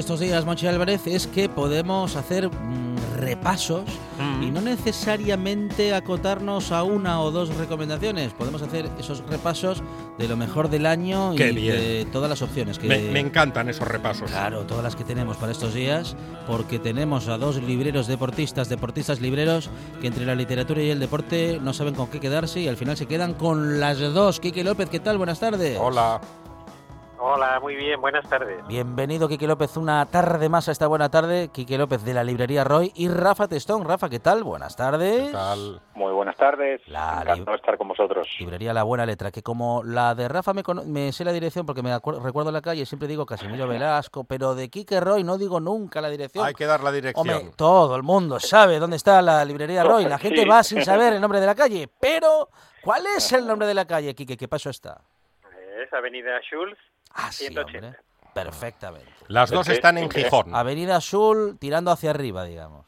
Estos días, Monchi Álvarez, es que podemos hacer mm, repasos Mm. y no necesariamente acotarnos a una o dos recomendaciones. Podemos hacer esos repasos de lo mejor del año Qué y bien. de todas las opciones que Me, me encantan esos repasos. Claro, todas las que tenemos para estos días, porque tenemos a dos libreros deportistas, deportistas libreros, que entre la literatura y el deporte no saben con qué quedarse y al final se quedan con las dos. Quique López, ¿qué tal? Buenas tardes. Hola. Hola, muy bien, buenas tardes. Bienvenido, Quique López, una tarde más a esta buena tarde. Quique López de la librería Roy y Rafa Testón. Rafa, ¿qué tal? Buenas tardes. ¿Qué tal? Muy buenas tardes. La Encantado de estar con vosotros. Librería La Buena Letra, que como la de Rafa me, me sé la dirección porque me recuerdo la calle, siempre digo Casimiro Velasco, pero de Quique Roy no digo nunca la dirección. Hay que dar la dirección. Hombre, todo el mundo sabe dónde está la librería Roy. La gente Sí. va sin saber el nombre de la calle. Pero, ¿cuál es el nombre de la calle, Quique? ¿Qué paso está? Es Avenida Schulz, Ah, sí, 180. hombre. Perfectamente. Las dos están en Gijón. Avenida Azul tirando hacia arriba, digamos.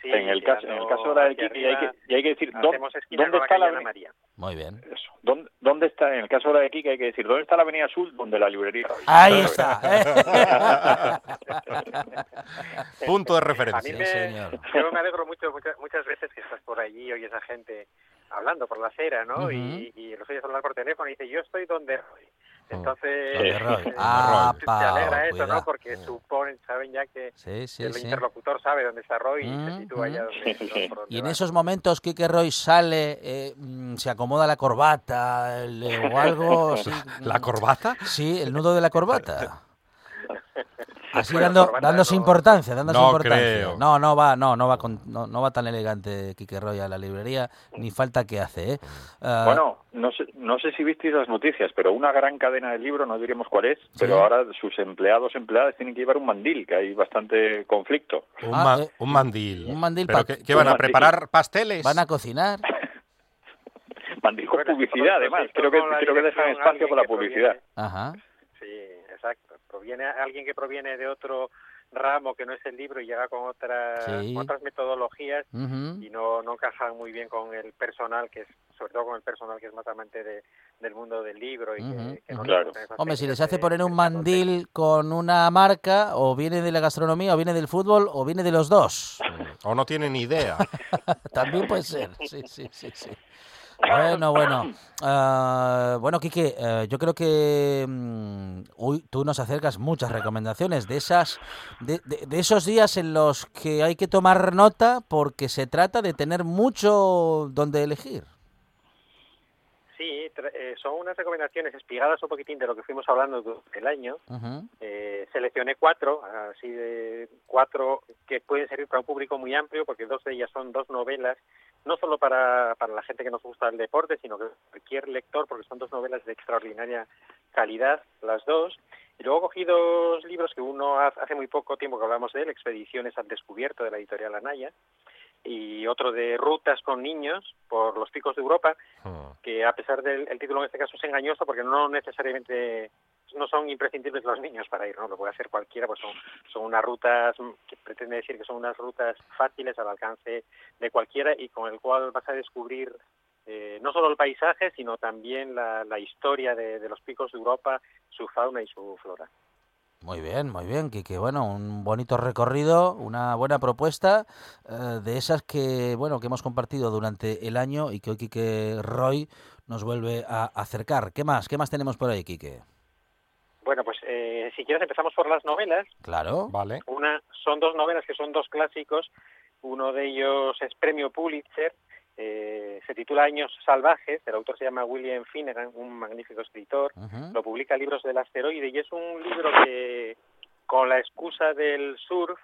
Sí, en el caso, en el caso ahora del hacia Kiki, hay que, arriba, y hay que decir, ¿dónde, ¿dónde está la avenida? María. Muy bien. Eso. ¿Dónde, dónde está, en el caso de Kiki, hay que decir, ¿dónde está la avenida Azul? Donde la librería. Ahí está. Punto de A mí referencia. me, señor. yo me alegro mucho muchas, muchas veces que estás por allí y oyes a gente hablando por la acera, ¿no? Ujú. y, y los oyes hablar por teléfono y dice, yo estoy donde Roy. Entonces, Donde Roy. eh, Ah, pa, alegra eso, cuidado. ¿no? Porque suponen, saben ya que Sí, sí, el sí. interlocutor sabe dónde está Roy y Mm, se sitúa allá mm. donde, donde- Y en va. esos momentos Quique Roy sale, eh, mm, se acomoda la corbata el- eh, o algo. ¿La corbata? Sí, el nudo de la corbata. Así dando, dándose no- importancia, dándose No importancia. creo. No, no va, no, no va con- no, no va tan elegante Quique Roy a la librería, ni falta que hace, ¿eh? Ah, Bueno, no sé, no sé si visteis las noticias, pero una gran cadena de libros, no diremos cuál es, pero ahora sus empleados, empleadas tienen que llevar un mandil, que hay bastante conflicto. Un, Ah, ma- eh, un mandil. un mandil ¿Pero qué, qué van a preparar? ¿Pasteles? van a cocinar. Mandil con publicidad, además. Creo que, creo que dejan espacio para la publicidad. Ajá. Sí. Proviene alguien que proviene de otro ramo que no es el libro y llega con otras, Sí. otras metodologías y no, no encajan muy bien con el personal que es, sobre todo con el personal que es más amante de, del mundo del libro y que, que no Claro. Hombre, si les hace poner un mandil con una marca, o viene de la gastronomía, o viene del fútbol, o viene de los dos. ¿O no tienen idea? También puede ser. Sí, sí, sí, sí. Bueno, bueno. Ah, bueno, Quique, eh, yo creo que uy, tú nos acercas muchas recomendaciones de esas, de, de- de esos días en los que hay que tomar nota porque se trata de tener mucho donde elegir. Sí, eh, son unas recomendaciones espigadas un poquitín de lo que fuimos hablando durante el año. Eh, seleccioné cuatro, así de cuatro que pueden servir para un público muy amplio, porque dos de ellas son dos novelas, no solo para, para la gente que nos gusta el deporte, sino que cualquier lector, porque son dos novelas de extraordinaria calidad, las dos. Y luego cogí dos libros que uno ha- hace muy poco tiempo que hablamos de él, Expediciones al Descubierto, de la editorial Anaya, y otro de Rutas con Niños por los Picos de Europa, Hmm. que a pesar del el título en este caso es engañoso porque no necesariamente no son imprescindibles los niños para ir, ¿no? Lo puede hacer cualquiera, pues son, son unas rutas que pretende decir que son unas rutas fáciles al alcance de cualquiera y con el cual vas a descubrir eh, no solo el paisaje, sino también la, la historia de, de los picos de Europa, su fauna y su flora. Muy bien, muy bien, Quique. Bueno, un bonito recorrido, una buena propuesta eh, de esas que, bueno, que hemos compartido durante el año y que hoy Quique Roy nos vuelve a acercar. ¿Qué más? ¿Qué más tenemos por ahí, Quique? Bueno, pues eh, si quieres empezamos por las novelas. Claro. Vale. Una, son dos novelas que son dos clásicos. Uno de ellos es premio Pulitzer, Eh, se titula Años Salvajes, el autor se llama William Finnegan, un magnífico escritor, lo publica Libros del Asteroide y es un libro que, con la excusa del surf,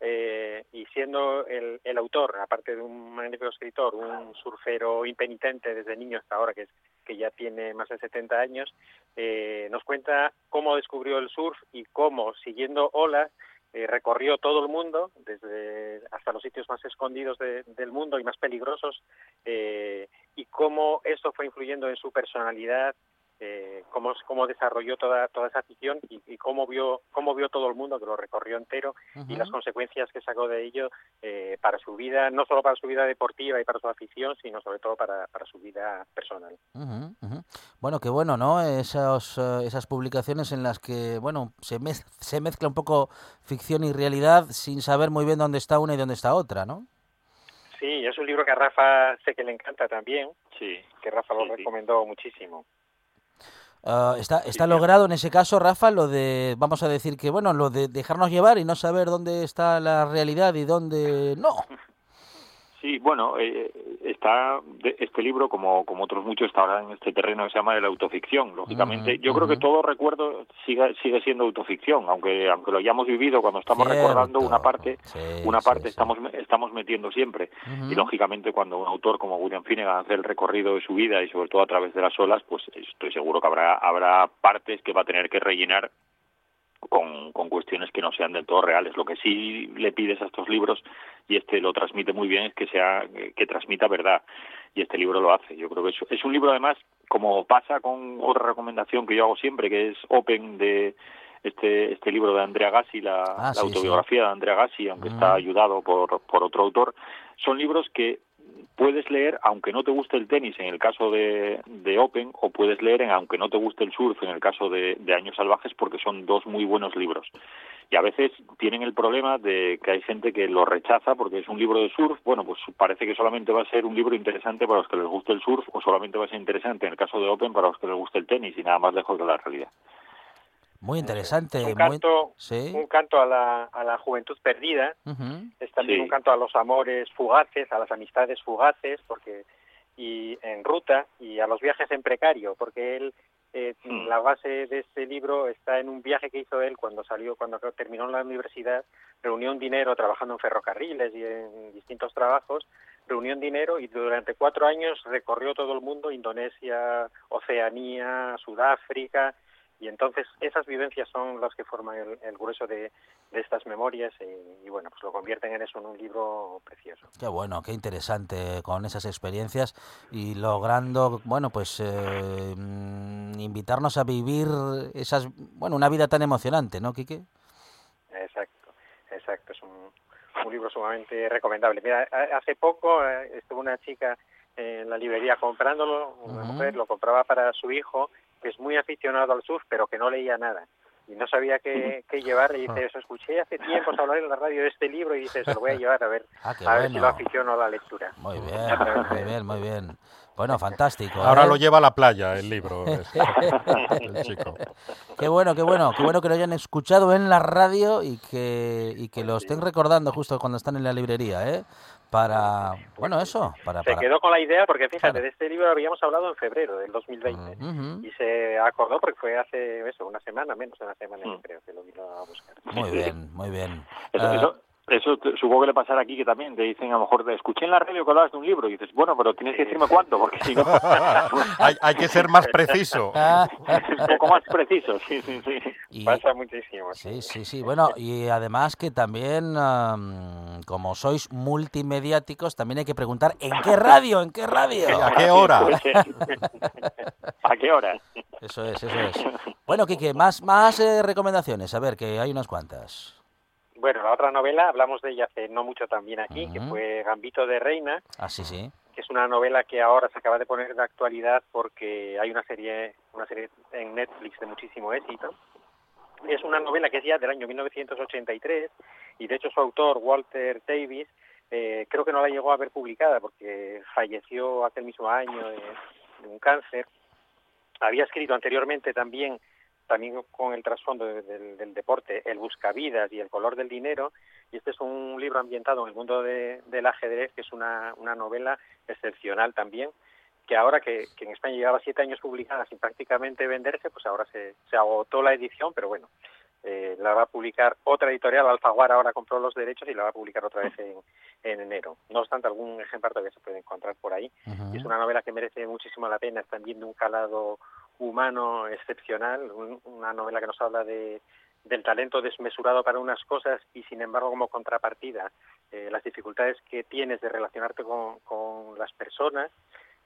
eh, y siendo el, el autor, aparte de un magnífico escritor, un surfero impenitente desde niño hasta ahora, que, es, que ya tiene más de 70 años, eh, nos cuenta cómo descubrió el surf y cómo, siguiendo olas, eh, recorrió todo el mundo, desde hasta los sitios más escondidos de- del mundo y más peligrosos, eh, y cómo eso fue influyendo en su personalidad, eh, cómo, cómo desarrolló toda, toda esa afición y, y cómo vio cómo vio todo el mundo que lo recorrió entero y las consecuencias que sacó de ello eh, para su vida, no solo para su vida deportiva y para su afición, sino sobre todo para, para su vida personal. Bueno, qué bueno, ¿no? Eh, esas publicaciones en las que, bueno, se, mez- se mezcla un poco ficción y realidad sin saber muy bien dónde está una y dónde está otra, ¿no? Sí, es un libro que a Rafa sé que le encanta también, Sí. que Rafa lo Sí, sí. recomendó muchísimo. Ah, está está sí. logrado en ese caso, Rafa, lo de, vamos a decir que, bueno, lo de dejarnos llevar y no saber dónde está la realidad y dónde no. Sí, bueno, eh, está de- este libro, como, como otros muchos, está ahora en este terreno que se llama de la autoficción. Lógicamente, yo creo que todo recuerdo sigue, sigue siendo autoficción, aunque aunque lo hayamos vivido cuando estamos Cierto. recordando una parte, Sí, una parte sí. estamos estamos metiendo siempre. Y lógicamente cuando un autor como William Finnegan hace el recorrido de su vida y sobre todo a través de las olas, pues estoy seguro que habrá habrá partes que va a tener que rellenar con, con cuestiones que no sean del todo reales. Lo que sí le pides a estos libros, y este lo transmite muy bien, es que sea que transmita verdad. Y este libro lo hace. Yo creo que es, es un libro además, como pasa con otra recomendación que yo hago siempre, que es Open de este este libro de Andrea Gassi, la, Ah, la sí, sí. autobiografía de Andrea Gassi, aunque Mm. está ayudado por, por otro autor. Son libros que puedes leer aunque no te guste el tenis en el caso de, Open o puedes leer en aunque no te guste el surf en el caso de, de Años Salvajes porque son dos muy buenos libros. Y a veces tienen el problema de que hay gente que lo rechaza porque es un libro de surf. Bueno pues parece que solamente va a ser un libro interesante para los que les guste el surf o solamente va a ser interesante en el caso de Open para los que les guste el tenis y nada más lejos de la realidad Muy interesante. Es un muy- canto, Sí. un canto a la, a la juventud perdida, es también Sí. un canto a los amores fugaces, a las amistades fugaces, porque y en ruta y a los viajes en precario, porque él eh, Hmm. la base de este libro está en un viaje que hizo él cuando salió, cuando terminó en la universidad, reunió un dinero trabajando en ferrocarriles y en distintos trabajos, reunió un dinero y durante cuatro años recorrió todo el mundo, Indonesia, Oceanía, Sudáfrica, y entonces esas vivencias son las que forman el, el grueso de, de estas memorias y, y, bueno, pues lo convierten en eso, en un libro precioso. Qué bueno, qué interesante con esas experiencias y logrando, bueno, pues eh, mm, invitarnos a vivir esas, bueno, una vida tan emocionante, ¿no, Quique? Exacto, exacto, es un, un libro sumamente recomendable. Mira, ha- hace poco eh, estuvo una chica en la librería comprándolo, una mujer lo compraba para su hijo, que es muy aficionado al surf, pero que no leía nada. Y no sabía qué, qué llevar, y dice, eso escuché hace tiempo hablar en la radio de este libro, y dice, se lo voy a llevar a ver, Ah, a ver si lo aficiono a la lectura. Muy bien, muy bien, muy bien. Bueno, fantástico. Ahora ¿eh? lo lleva a la playa el libro. este, el chico. Qué bueno, qué bueno, qué bueno que lo hayan escuchado en la radio y que, y que lo estén recordando justo cuando están en la librería, ¿eh? Para, bueno, eso, para... Se para... quedó con la idea, porque fíjate, Claro. de este libro habíamos hablado en febrero del 2020. Ujú. Y se acordó porque fue hace eso, una semana, menos de una semana, yo Mm. creo, que lo vino a buscar. Muy bien, muy bien. Eso, Ah, eso, eso te- supongo que le pasará aquí que también te dicen a lo mejor, escuché en la radio que hablabas de un libro y dices, bueno, pero tienes que decirme cuándo, porque si no, hay, hay que ser más preciso. un poco más preciso. Sí, sí, sí. y- Pasa muchísimo. Sí, sí, sí. Bueno, y además que también, am, como sois multimediáticos, también hay que preguntar ¿en qué radio? ¿En qué radio? ¿A qué hora? ¿A qué hora? Eso es, eso es. Bueno, Quique, más, más eh, recomendaciones. A ver, que hay unas cuantas. Bueno, la otra novela, hablamos de ella hace no mucho también aquí, que fue Gambito de Reina, Ah, sí, sí. que es una novela que ahora se acaba de poner de actualidad porque hay una serie, una serie en Netflix de muchísimo éxito. Es una novela que es ya del año 1983 y de hecho su autor, Walter Davis, eh, creo que no la llegó a ver publicada porque falleció aquel mismo año de, de un cáncer. Había escrito anteriormente también también con el trasfondo del, deporte, El Buscavidas y El Color del Dinero. Y este es un libro ambientado en el mundo del ajedrez, que es una, una novela excepcional también, que ahora que, en España llevaba siete años publicada sin prácticamente venderse, pues ahora se, se agotó la edición, pero bueno, eh, la va a publicar otra editorial, Alfaguara ahora compró los derechos y la va a publicar otra vez en, en enero. No obstante, algún ejemplar todavía se puede encontrar por ahí. Es una novela que merece muchísimo la pena, están viendo un calado humano excepcional, una novela que nos habla de, del talento desmesurado para unas cosas y sin embargo como contrapartida eh, las dificultades que tienes de relacionarte con, con las personas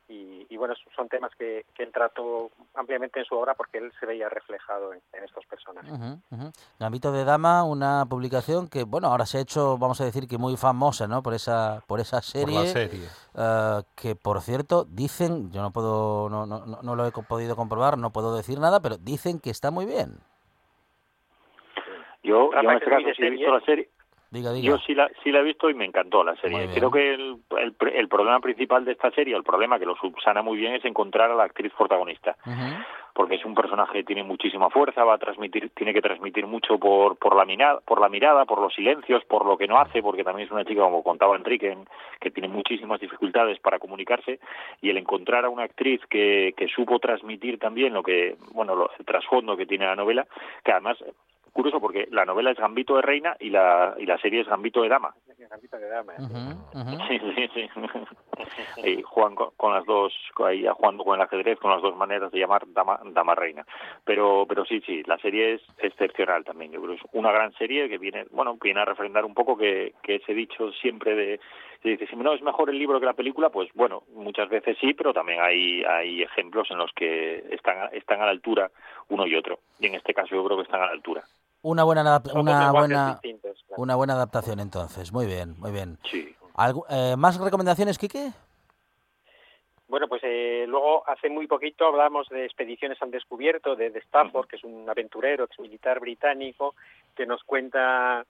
y, bueno, son temas que, él trató ampliamente en su obra porque él se veía reflejado en, estos personajes. Gambito de Dama, una publicación que, bueno, ahora se ha hecho, vamos a decir que muy famosa, ¿no? Por esa, por esa serie. serie. Eh, que, por cierto, dicen, yo no puedo, no, no, no lo he podido comprobar, no puedo decir nada, pero dicen que está muy bien. Yo, yo en este caso he visto la serie, yo sí la, sí la he visto y me encantó la serie. Creo que el, el, problema principal de esta serie, el problema que lo subsana muy bien, es encontrar a la actriz protagonista. Porque es un personaje que tiene muchísima fuerza, va a transmitir, tiene que transmitir mucho por, por, la mirada, por la mirada, por los silencios, por lo que no hace, porque también es una chica, como contaba Enrique, que tiene muchísimas dificultades para comunicarse, y el encontrar a una actriz que, que supo transmitir también lo que, bueno, el trasfondo que tiene la novela, que además curioso porque la novela es Gambito de Reina y la, y la serie es Gambito de Dama. Gambito de Dama. Sí, sí, sí. y Juan con, las dos, ahí jugando con el ajedrez, con las dos maneras de llamar Dama, Dama Reina. Pero, pero sí, sí, la serie es excepcional también. Yo creo que es una gran serie que viene, bueno, viene a refrendar un poco que, que ese dicho siempre de, dice, si no es mejor el libro que la película, pues bueno, muchas veces sí, pero también hay, hay ejemplos en los que están, están a la altura uno y otro. Y en este caso yo creo que están a la altura. Una buena, una buena, una buena adaptación entonces. Muy bien, muy bien. Sí. Eh, ¿Más recomendaciones, Quique? Bueno, pues eh, luego hace muy poquito hablamos de Expediciones al Descubierto de, de Stafford, que es un aventurero, ex militar británico, que nos cuenta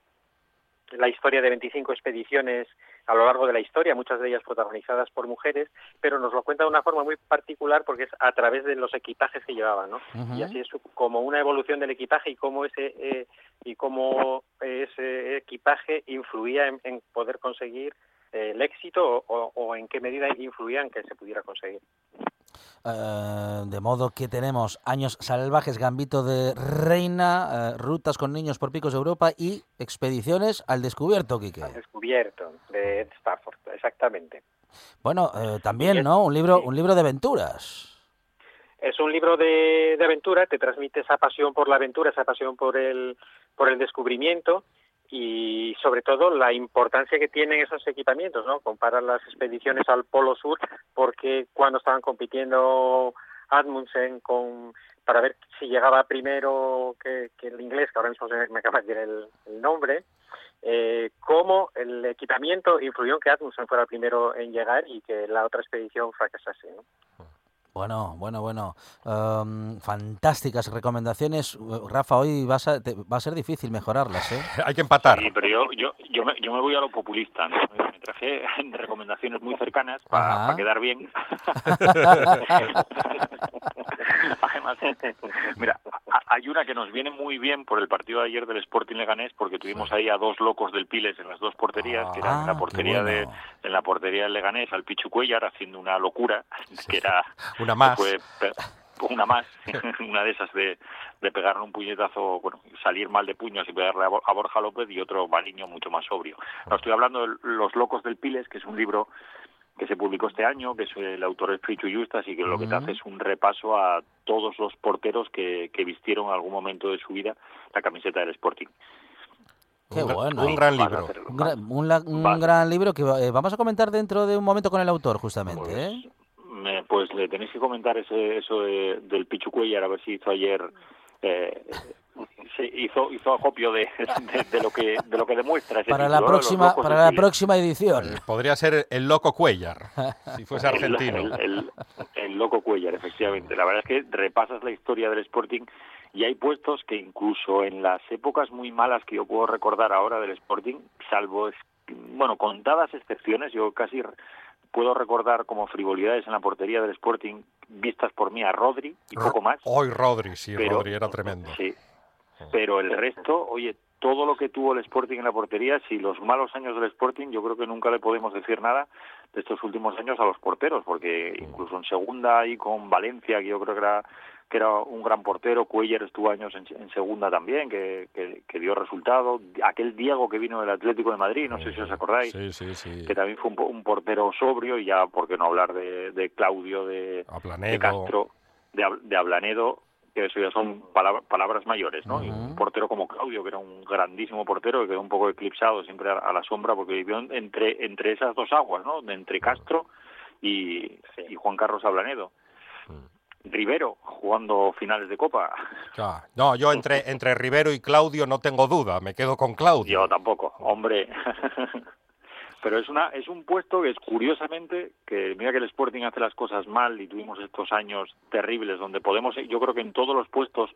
la historia de 25 expediciones a lo largo de la historia, muchas de ellas protagonizadas por mujeres, pero nos lo cuenta de una forma muy particular porque es a través de los equipajes que llevaban, ¿no? Y así es como una evolución del equipaje y cómo ese eh, y cómo ese equipaje influía en, poder conseguir eh, el éxito o, o, en qué medida influía en que se pudiera conseguir. Eh, de modo que tenemos Años Salvajes, Gambito de Reina, eh, Rutas con Niños por Picos de Europa y Expediciones al Descubierto, Quique. Al Descubierto, de Ed Stafford, exactamente. Bueno, eh, también, ¿no? Un libro, un libro de aventuras. Es un libro de, de aventura, te transmite esa pasión por la aventura, esa pasión por el, por el descubrimiento y sobre todo la importancia que tienen esos equipamientos, ¿no? Comparar las expediciones al Polo Sur, porque cuando estaban compitiendo Admundsen con para ver si llegaba primero que, el inglés, que ahora mismo se me acaba de decir el, nombre, eh, cómo el equipamiento influyó en que Admundsen fuera el primero en llegar y que la otra expedición fracasase. ¿no? Bueno, bueno, bueno. Em, fantásticas recomendaciones. Rafa, hoy vas a, va a ser difícil mejorarlas, ¿eh? Hay que empatar. Sí, pero yo, yo, yo, me, yo me voy a lo populista. ¿no? Me traje recomendaciones muy cercanas para quedar bien. Además, mira, hay una que nos viene muy bien por el partido de ayer del Sporting Leganés, porque tuvimos ahí a dos locos del Piles en las dos porterías, que era en la ah, portería de en la portería del Leganés, al Pichu Cuellar haciendo una locura, que era una más. una más, una de esas de, de pegarle un puñetazo, bueno, salir mal de puños y pegarle a Borja López y otro baliño mucho más sobrio. No, estoy hablando de Los Locos del Piles, que es un libro que se publicó este año, que es el autor es Frichu Justas y que lo que te hace es un repaso a todos los porteros que, que vistieron en algún momento de su vida la camiseta del Sporting. Qué bueno. Un gran libro. Un, gran, libro que eh, vamos a comentar dentro de un momento con el autor, justamente. Pues, ¿eh? Pues le tenéis que comentar ese, eso del Pichu Cuellar, a ver si hizo ayer eh, se hizo hizo acopio de, de, lo que de lo que demuestra para la próxima para la próxima edición. Pues podría ser el loco Cuellar si fuese argentino. el, el, loco Cuellar efectivamente. La verdad es que repasas la historia del Sporting y hay puestos que incluso en las épocas muy malas que yo puedo recordar ahora del Sporting salvo bueno contadas excepciones yo casi puedo recordar como frivolidades en la portería del Sporting vistas por mí a Rodri y poco más. Hoy Rodri, sí, Pero- Rodri era tremendo. Sí. Pero el resto, oye, todo lo que tuvo el Sporting en la portería, si los malos años del Sporting, yo creo que nunca le podemos decir nada de estos últimos años a los porteros, porque incluso en segunda y con Valencia, que yo creo que era que era un gran portero, Cuellar estuvo años en, en segunda también, que, que, que dio resultado, aquel Diego que vino del Atlético de Madrid, no sé si os acordáis, Sí, sí, sí. que también fue un, po- un portero sobrio, y ya, ¿por qué no hablar de, de Claudio, de. Castro, de, Ab- de Ablanedo, que eso ya son palab- palabras mayores, ¿no? Y un portero como Claudio, que era un grandísimo portero, que quedó un poco eclipsado siempre a, a la sombra, porque vivió en- entre, entre esas dos aguas, ¿no? De Entre Castro y, y Juan Carlos Ablanedo. Rivero, jugando finales de Copa. Ya. No, yo entre, entre Rivero y Claudio no tengo duda, me quedo con Claudio. Yo tampoco, hombre. Pero es una es un puesto que es curiosamente que mira que el Sporting hace las cosas mal y tuvimos estos años terribles donde podemos yo creo que en todos los puestos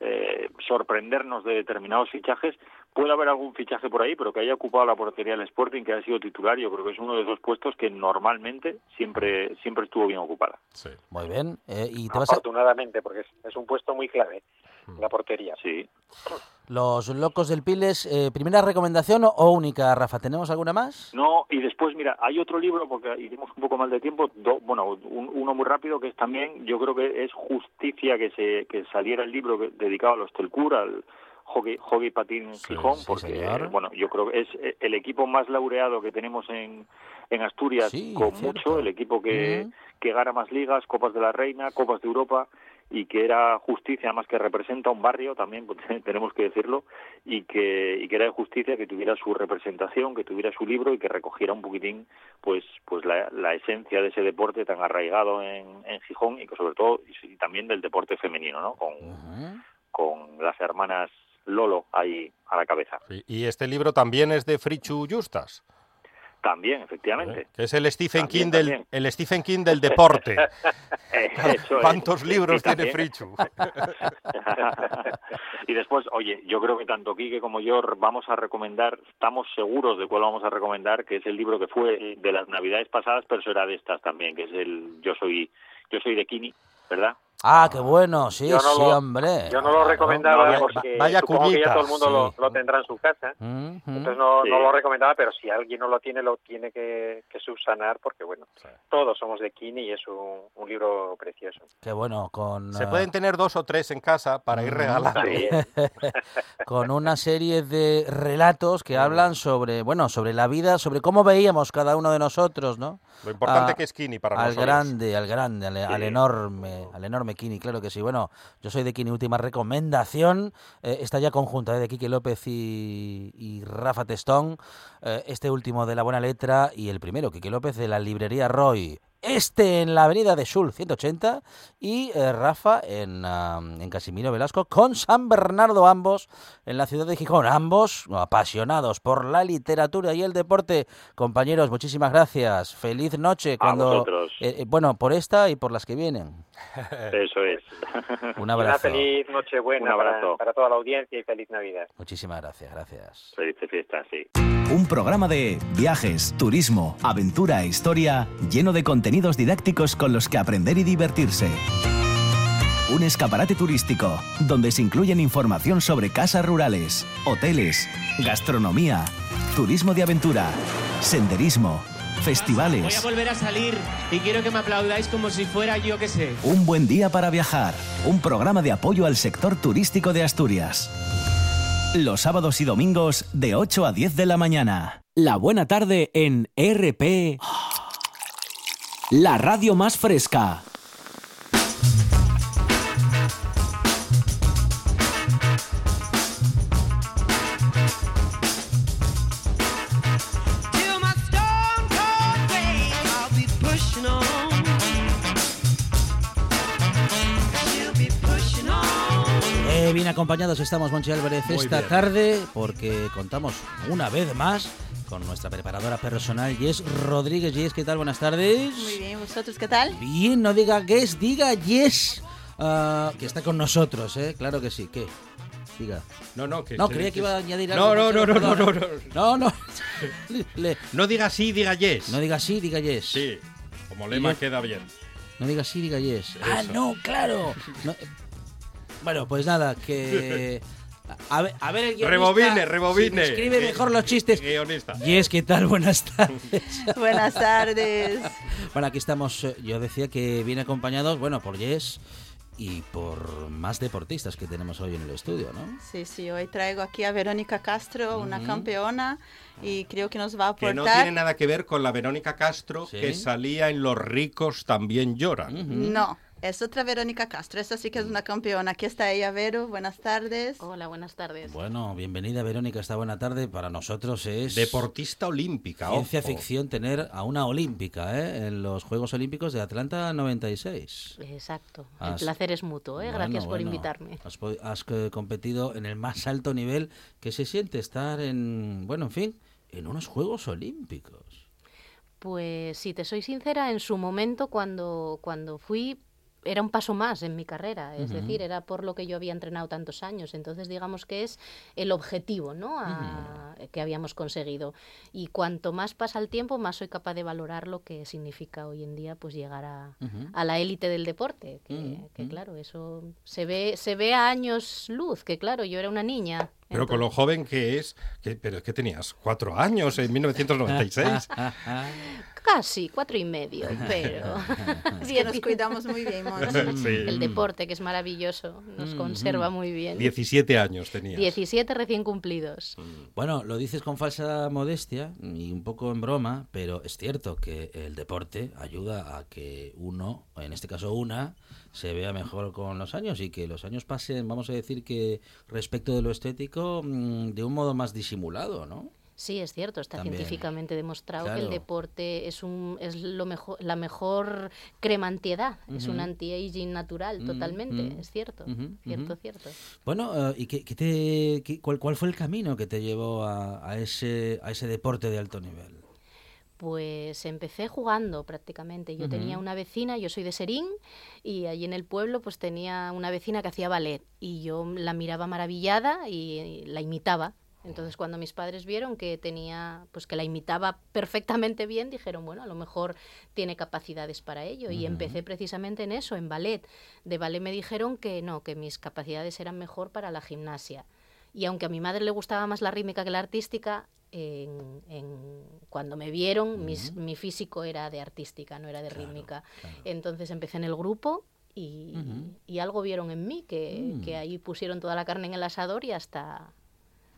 eh, sorprendernos de determinados fichajes puede haber algún fichaje por ahí pero que haya ocupado la portería del Sporting que haya sido titular yo creo que es uno de esos puestos que normalmente siempre siempre estuvo bien ocupada Sí. Muy bien. eh, y te vas a... Afortunadamente, porque es, es un puesto muy clave, la portería. sí Los locos del Piles, eh, ¿primera recomendación o, única, Rafa? ¿Tenemos alguna más? No, y después, mira, hay otro libro, porque hicimos un poco mal de tiempo, do- bueno, un- uno muy rápido, que es también, yo creo que es justicia que se que saliera el libro que- dedicado a los Telcur, al hockey, hockey patín Sí, Gijón, sí, porque, señor. bueno, yo creo que es eh, el equipo más laureado que tenemos en, en Asturias, Sí, con mucho, el equipo que, que gana más ligas, Copas de la Reina, Copas de Europa, y que era justicia, además que representa un barrio también, pues, tenemos que decirlo, y que, y que era de justicia que tuviera su representación, que tuviera su libro y que recogiera un poquitín pues pues la, la esencia de ese deporte tan arraigado en, en Gijón y que sobre todo y, y también del deporte femenino, ¿no? Con, con las hermanas Lolo ahí a la cabeza. Sí, Y este libro también es de Frichu Justas, También, efectivamente. que es el Stephen También, King del el Stephen King del deporte. Eso. ¿Cuántos libros sí, tiene. Frichu? y después, oye, yo creo que tanto Quique como yo vamos a recomendar, estamos seguros de cuál vamos a recomendar, que es el libro que fue de las navidades pasadas, pero será de estas también, que es el Yo soy yo soy de Kini, ¿verdad? Ah, qué bueno, sí, Yo no sí, lo- hombre. Yo no lo recomendaba vaya- porque vaya supongo que ya todo el mundo lo, sí. lo tendrá en su casa. Entonces no, Sí. no lo recomendaba, pero si alguien no lo tiene, lo tiene que, que subsanar porque, bueno, Sí. todos somos de Kini y es un, un libro precioso. Qué bueno, con, Se eh, pueden tener dos o tres en casa para ir regalando. Con una serie de relatos que hablan sobre, bueno, sobre la vida, sobre cómo veíamos cada uno de nosotros, ¿no? Lo importante que es Kini para al nosotros. grande, al grande, al, al Sí. enorme, al enorme Kini, claro que sí. Bueno, yo soy de Kini, última recomendación. eh, está ya conjunta, eh, de Quique López y, y Rafa Testón. eh, este último de la buena letra y el primero, Quique López de la librería Roy. Este en la avenida de Sul 180 y eh, Rafa en, en Casimiro Velasco con San Bernardo, ambos en la ciudad de Gijón. Ambos apasionados por la literatura y el deporte. Compañeros, muchísimas gracias. Feliz noche. A Cuando, vosotros. eh, bueno, por esta y por las que vienen. Eso es. Un Y Una abrazo. feliz Nochebuena Un abrazo. Para, para toda la audiencia y feliz Navidad. Muchísimas gracias, gracias. Felices fiestas, sí. Un programa de viajes, turismo, aventura e historia lleno de contenidos didácticos con los que aprender y divertirse. Un escaparate turístico donde se incluyen información sobre casas rurales, hoteles, gastronomía, turismo de aventura, senderismo, Voy a festivales. volver a salir y quiero que me aplaudáis como si fuera yo que sé. Un buen día para viajar. Un programa de apoyo al sector turístico de Asturias. Los sábados y domingos de 8 a 10 de la mañana. La buena tarde en RP. La radio más fresca. Acompañados estamos, Monchi Álvarez, Muy esta bien. tarde porque contamos una vez más con nuestra preparadora personal, Jess Rodríguez. Jess, ¿qué tal? Buenas tardes. Muy bien, ¿vosotros qué tal? Bien, no diga Jess, diga Jess, ah, que está con nosotros, ¿eh? Claro que sí, ¿qué? Diga. No, no, que No, creía que iba a añadir algo. No, no, no, no, no, no, no. No, no. Le- No diga sí, diga yes. no diga sí, diga yes. Sí, como lema yo- queda bien. No diga sí, diga yes. Ah, no, claro. No, eh, Bueno, pues nada, que... A ver, a ver el guionista, Rebobine, si rebobine. me escribe Eh, mejor los chistes. Guionista. Yes, ¿qué tal? Buenas tardes. Buenas tardes. Bueno, aquí estamos. eh, Yo decía que viene acompañados, bueno, por Yes y por más deportistas que tenemos hoy en el estudio, ¿no? Sí, sí, hoy traigo aquí a Verónica Castro, una campeona, y creo que nos va a Que aportar... no tiene nada que ver con la Verónica Castro Sí. que salía en Los ricos también lloran. No, es otra Verónica Castro, esta sí que es una campeona. Aquí está ella, Vero, buenas tardes. Hola, buenas tardes. Bueno, bienvenida Verónica, esta buena tarde. Para nosotros es Deportista olímpica, ciencia ojo. ficción tener a una olímpica ¿eh? en los Juegos Olímpicos de Atlanta 96. Exacto. Has- El placer es mutuo, ¿eh? Bueno, Gracias por bueno, invitarme. Has, eh, competido en el más alto nivel que se siente estar en, bueno, en fin, en unos Juegos Olímpicos. Pues si te soy sincera, en su momento cuando, cuando fui era un paso más en mi carrera, es decir, era por lo que yo había entrenado tantos años, entonces digamos que es el objetivo ¿no? a- que habíamos conseguido. Y cuanto más pasa el tiempo, más soy capaz de valorar lo que significa hoy en día pues llegar a, a la élite del deporte, que, que, claro, eso se ve, se ve a años luz, que claro, yo era una niña. Pero con lo joven que es, que, pero es que tenías cuatro años en 1996. Casi, cuatro y medio, pero... Es que nos cuidamos muy bien. Sí. El deporte, que es maravilloso, nos conserva muy bien. 17 años tenías. 17 recién cumplidos. Bueno, lo dices con falsa modestia y un poco en broma, pero es cierto que el deporte ayuda a que uno, en este caso una, se vea mejor con los años y que los años pasen, vamos a decir que respecto de lo estético, mm, de un modo más disimulado, ¿no? Sí, es cierto, está También. científicamente demostrado que el deporte es un es lo mejor la mejor crema antiedad, es un anti-aging natural totalmente, mm. es cierto, cierto, cierto. Bueno, eh, ¿y qué, qué te, qué- cuál, cuál fue el camino que te llevó a, a ese, a ese deporte de alto nivel? Pues empecé jugando prácticamente. Yo tenía una vecina, yo soy de Serín, y allí en el pueblo pues tenía una vecina que hacía ballet y yo la miraba maravillada y la imitaba. Entonces cuando mis padres vieron que tenía, pues que la imitaba perfectamente bien, dijeron, bueno, a lo mejor tiene capacidades para ello. Y empecé precisamente en eso, en ballet. De ballet me dijeron que no, que mis capacidades eran mejor para la gimnasia. Y aunque a mi madre le gustaba más la rítmica que la artística, en, en- cuando me vieron, mis- mi físico era de artística, no era de rítmica. Entonces empecé en el grupo y, y algo vieron en mí, que, que ahí pusieron toda la carne en el asador y hasta,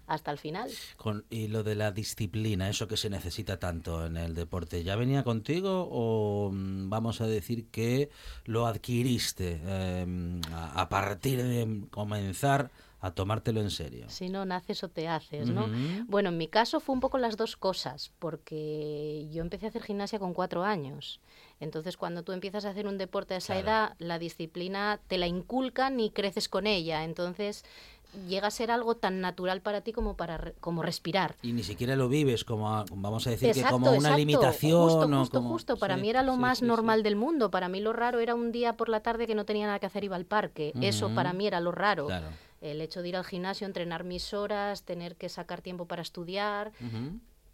hasta el final. Con, y lo de la disciplina, eso que se necesita tanto en el deporte, ¿ya venía contigo o mm, vamos a decir que lo adquiriste eh, a, a partir de comenzar a tomártelo en serio? Si no naces o te haces, ¿no? Ujú. Bueno, en mi caso fue un poco las dos cosas, porque yo empecé a hacer gimnasia con cuatro años. Entonces, cuando tú empiezas a hacer un deporte a esa Claro. edad, la disciplina te la inculcan y creces con ella. Entonces, llega a ser algo tan natural para ti como para como respirar. Y ni siquiera lo vives como, a- vamos a decir, que Exacto, como una exacto. limitación. Justo, o justo, como- justo. Para Sí, mí era lo sí, más sí, normal del mundo. Para mí lo raro era un día por la tarde que no tenía nada que hacer, iba al parque. Eso para mí era lo raro. Claro. El hecho de ir al gimnasio, entrenar mis horas, tener que sacar tiempo para estudiar,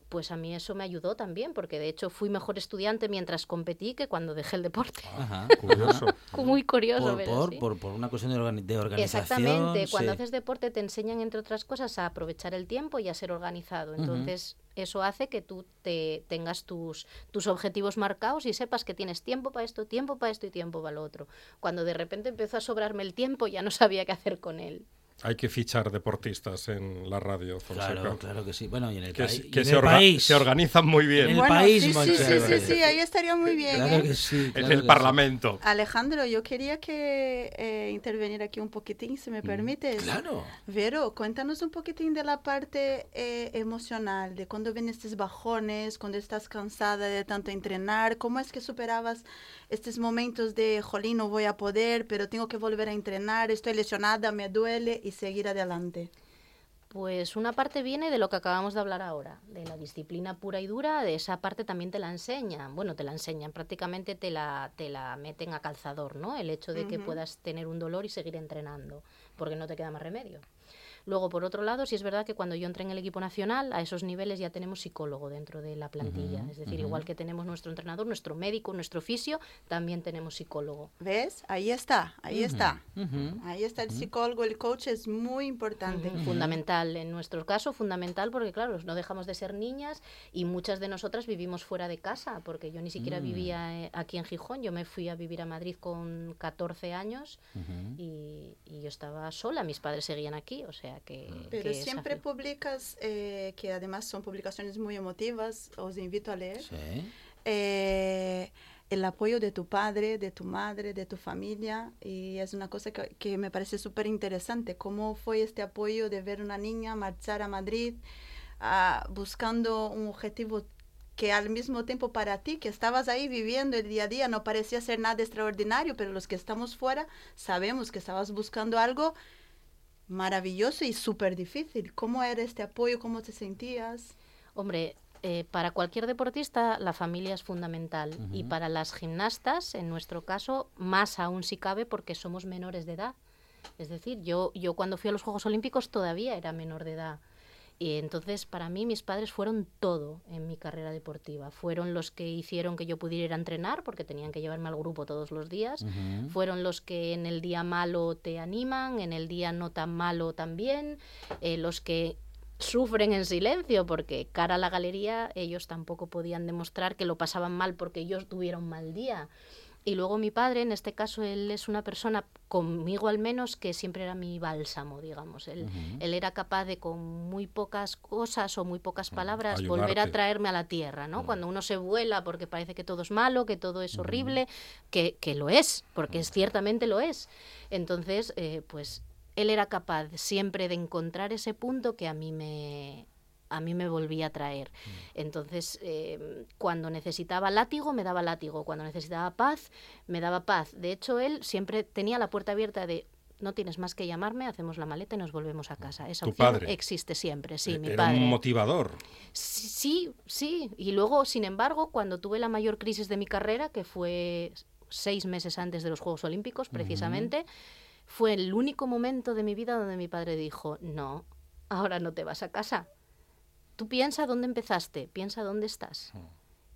pues a mí eso me ayudó también, porque de hecho fui mejor estudiante mientras competí que cuando dejé el deporte. Ajá, Curioso. Muy curioso, Por, pero por, sí. por, por una cuestión de, organi- de organización. Exactamente, cuando sí. haces deporte te enseñan, entre otras cosas, a aprovechar el tiempo y a ser organizado. Entonces, eso hace que tú te tengas tus, tus objetivos marcados y sepas que tienes tiempo para esto, tiempo para esto y tiempo para lo otro. Cuando de repente empezó a sobrarme el tiempo, ya no sabía qué hacer con él. Hay que fichar deportistas en la radio, Fonseca. Claro, claro que sí. Bueno, y en el, Que, país- que en se, el orga- país. se organizan muy bien. En el Bueno, país, sí, sí, sí, sí, sí, ahí estaría muy bien. Claro ¿eh? que sí. en claro el que Parlamento. Alejandro, yo quería que eh, intervenir aquí un poquitín, si me permites. sí. Claro. Vero, cuéntanos un poquitín de la parte eh, emocional, de cuando ven estos bajones, cuando estás cansada de tanto entrenar, ¿cómo es que superabas estos momentos de, jolín, no voy a poder, pero tengo que volver a entrenar, estoy lesionada, me duele y seguir adelante? Pues una parte viene de lo que acabamos de hablar ahora, de la disciplina pura y dura, de esa parte también te la enseñan, bueno, te la enseñan, prácticamente te la, te la meten a calzador, ¿no? El hecho de que puedas tener un dolor y seguir entrenando, porque no te queda más remedio. Luego, por otro lado, sí es verdad que cuando yo entré en el equipo nacional, a esos niveles ya tenemos psicólogo dentro de la plantilla. Es decir, igual que tenemos nuestro entrenador, nuestro médico, nuestro fisio, también tenemos psicólogo. ¿Ves? Ahí está, ahí está. Ahí está el psicólogo, el coach es muy importante. Fundamental, en nuestro caso, fundamental porque, claro, no dejamos de ser niñas y muchas de nosotras vivimos fuera de casa, porque yo ni siquiera Mm. vivía eh, aquí en Gijón, yo me fui a vivir a Madrid con 14 años y yo estaba sola, mis padres seguían aquí, o sea que... Pero que siempre publicas, eh, que además son publicaciones muy emotivas, os invito a leer. Sí. eh, el apoyo de tu padre, de tu madre, de tu familia, y es una cosa que, que me parece súper interesante. ¿Cómo fue este apoyo de ver una niña marchar a Madrid ah, buscando un objetivo que al mismo tiempo para ti, que estabas ahí viviendo el día a día, no parecía ser nada extraordinario, pero los que estamos fuera sabemos que estabas buscando algo maravilloso y súper difícil. ¿Cómo era este apoyo? ¿Cómo te sentías? Hombre, eh, para cualquier deportista la familia es fundamental y para las gimnastas, en nuestro caso, más aún si cabe porque somos menores de edad. Es decir, yo, yo cuando fui a los Juegos Olímpicos todavía era menor de edad. Y entonces, para mí, mis padres fueron todo en mi carrera deportiva. Fueron los que hicieron que yo pudiera ir a entrenar, porque tenían que llevarme al grupo todos los días. Fueron los que en el día malo te animan, en el día no tan malo también. eh, los que sufren en silencio, porque cara a la galería ellos tampoco podían demostrar que lo pasaban mal porque ellos tuvieron un mal día. Y luego mi padre, en este caso, él es una persona, conmigo al menos, que siempre era mi bálsamo, digamos. Él, él era capaz de, con muy pocas cosas o muy pocas palabras, volver a traerme a la tierra, ¿no? Cuando uno se vuela porque parece que todo es malo, que todo es horrible, que, que lo es, porque es, ciertamente lo es. Entonces, eh, pues él era capaz siempre de encontrar ese punto que a mí me a mí me volvía a traer. Entonces, eh, cuando necesitaba látigo, me daba látigo. Cuando necesitaba paz, me daba paz. De hecho, él siempre tenía la puerta abierta de no tienes más que llamarme, hacemos la maleta y nos volvemos a casa. Esa opción padre. existe siempre, sí, mi Era padre. un motivador. Sí, sí, sí. Y luego, sin embargo, cuando tuve la mayor crisis de mi carrera, que fue seis meses antes de los Juegos Olímpicos, precisamente, fue el único momento de mi vida donde mi padre dijo, no, ahora no te vas a casa. Tú piensa dónde empezaste, piensa dónde estás.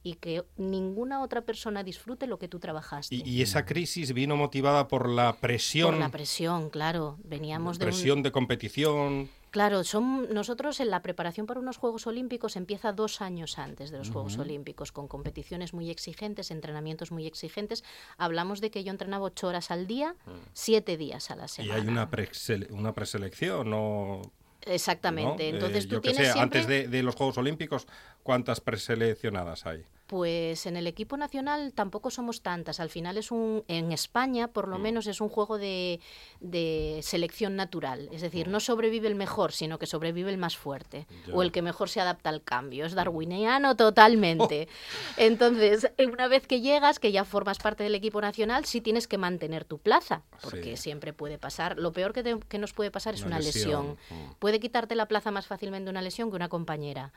Y que ninguna otra persona disfrute lo que tú trabajaste. Y, y esa crisis vino motivada por la presión, Por la presión, claro. Veníamos de un- presión de competición. Claro, son nosotros en la preparación para unos Juegos Olímpicos empieza dos años antes de los Juegos. Olímpicos, con competiciones muy exigentes, entrenamientos muy exigentes. Hablamos de que yo entrenaba ocho horas al día, siete días a la Y semana. hay una, presele- una preselección, ¿no? Exactamente. ¿no? Entonces Eh, tú yo que tienes sé, siempre, antes de, de los Juegos Olímpicos, ¿cuántas preseleccionadas hay? Pues en el equipo nacional tampoco somos tantas. Al final es un, en España por lo menos es un juego de, de selección natural. Es decir, no sobrevive el mejor, sino que sobrevive el más fuerte Ya. o el que mejor se adapta al cambio. Es darwiniano totalmente. Entonces, eh, una vez que llegas, que ya formas parte del equipo nacional, sí tienes que mantener tu plaza, porque Sí. siempre puede pasar. Lo peor que, te- que nos puede pasar es Una una, lesión. lesión. Mm. Puede quitarte la plaza más fácilmente una lesión que una compañera.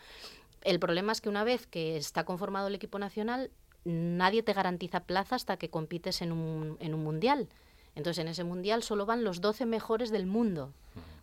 El problema es que una vez que está conformado el equipo nacional, nadie te garantiza plaza hasta que compites en un, en un mundial. Entonces, en ese mundial solo van los 12 mejores del mundo,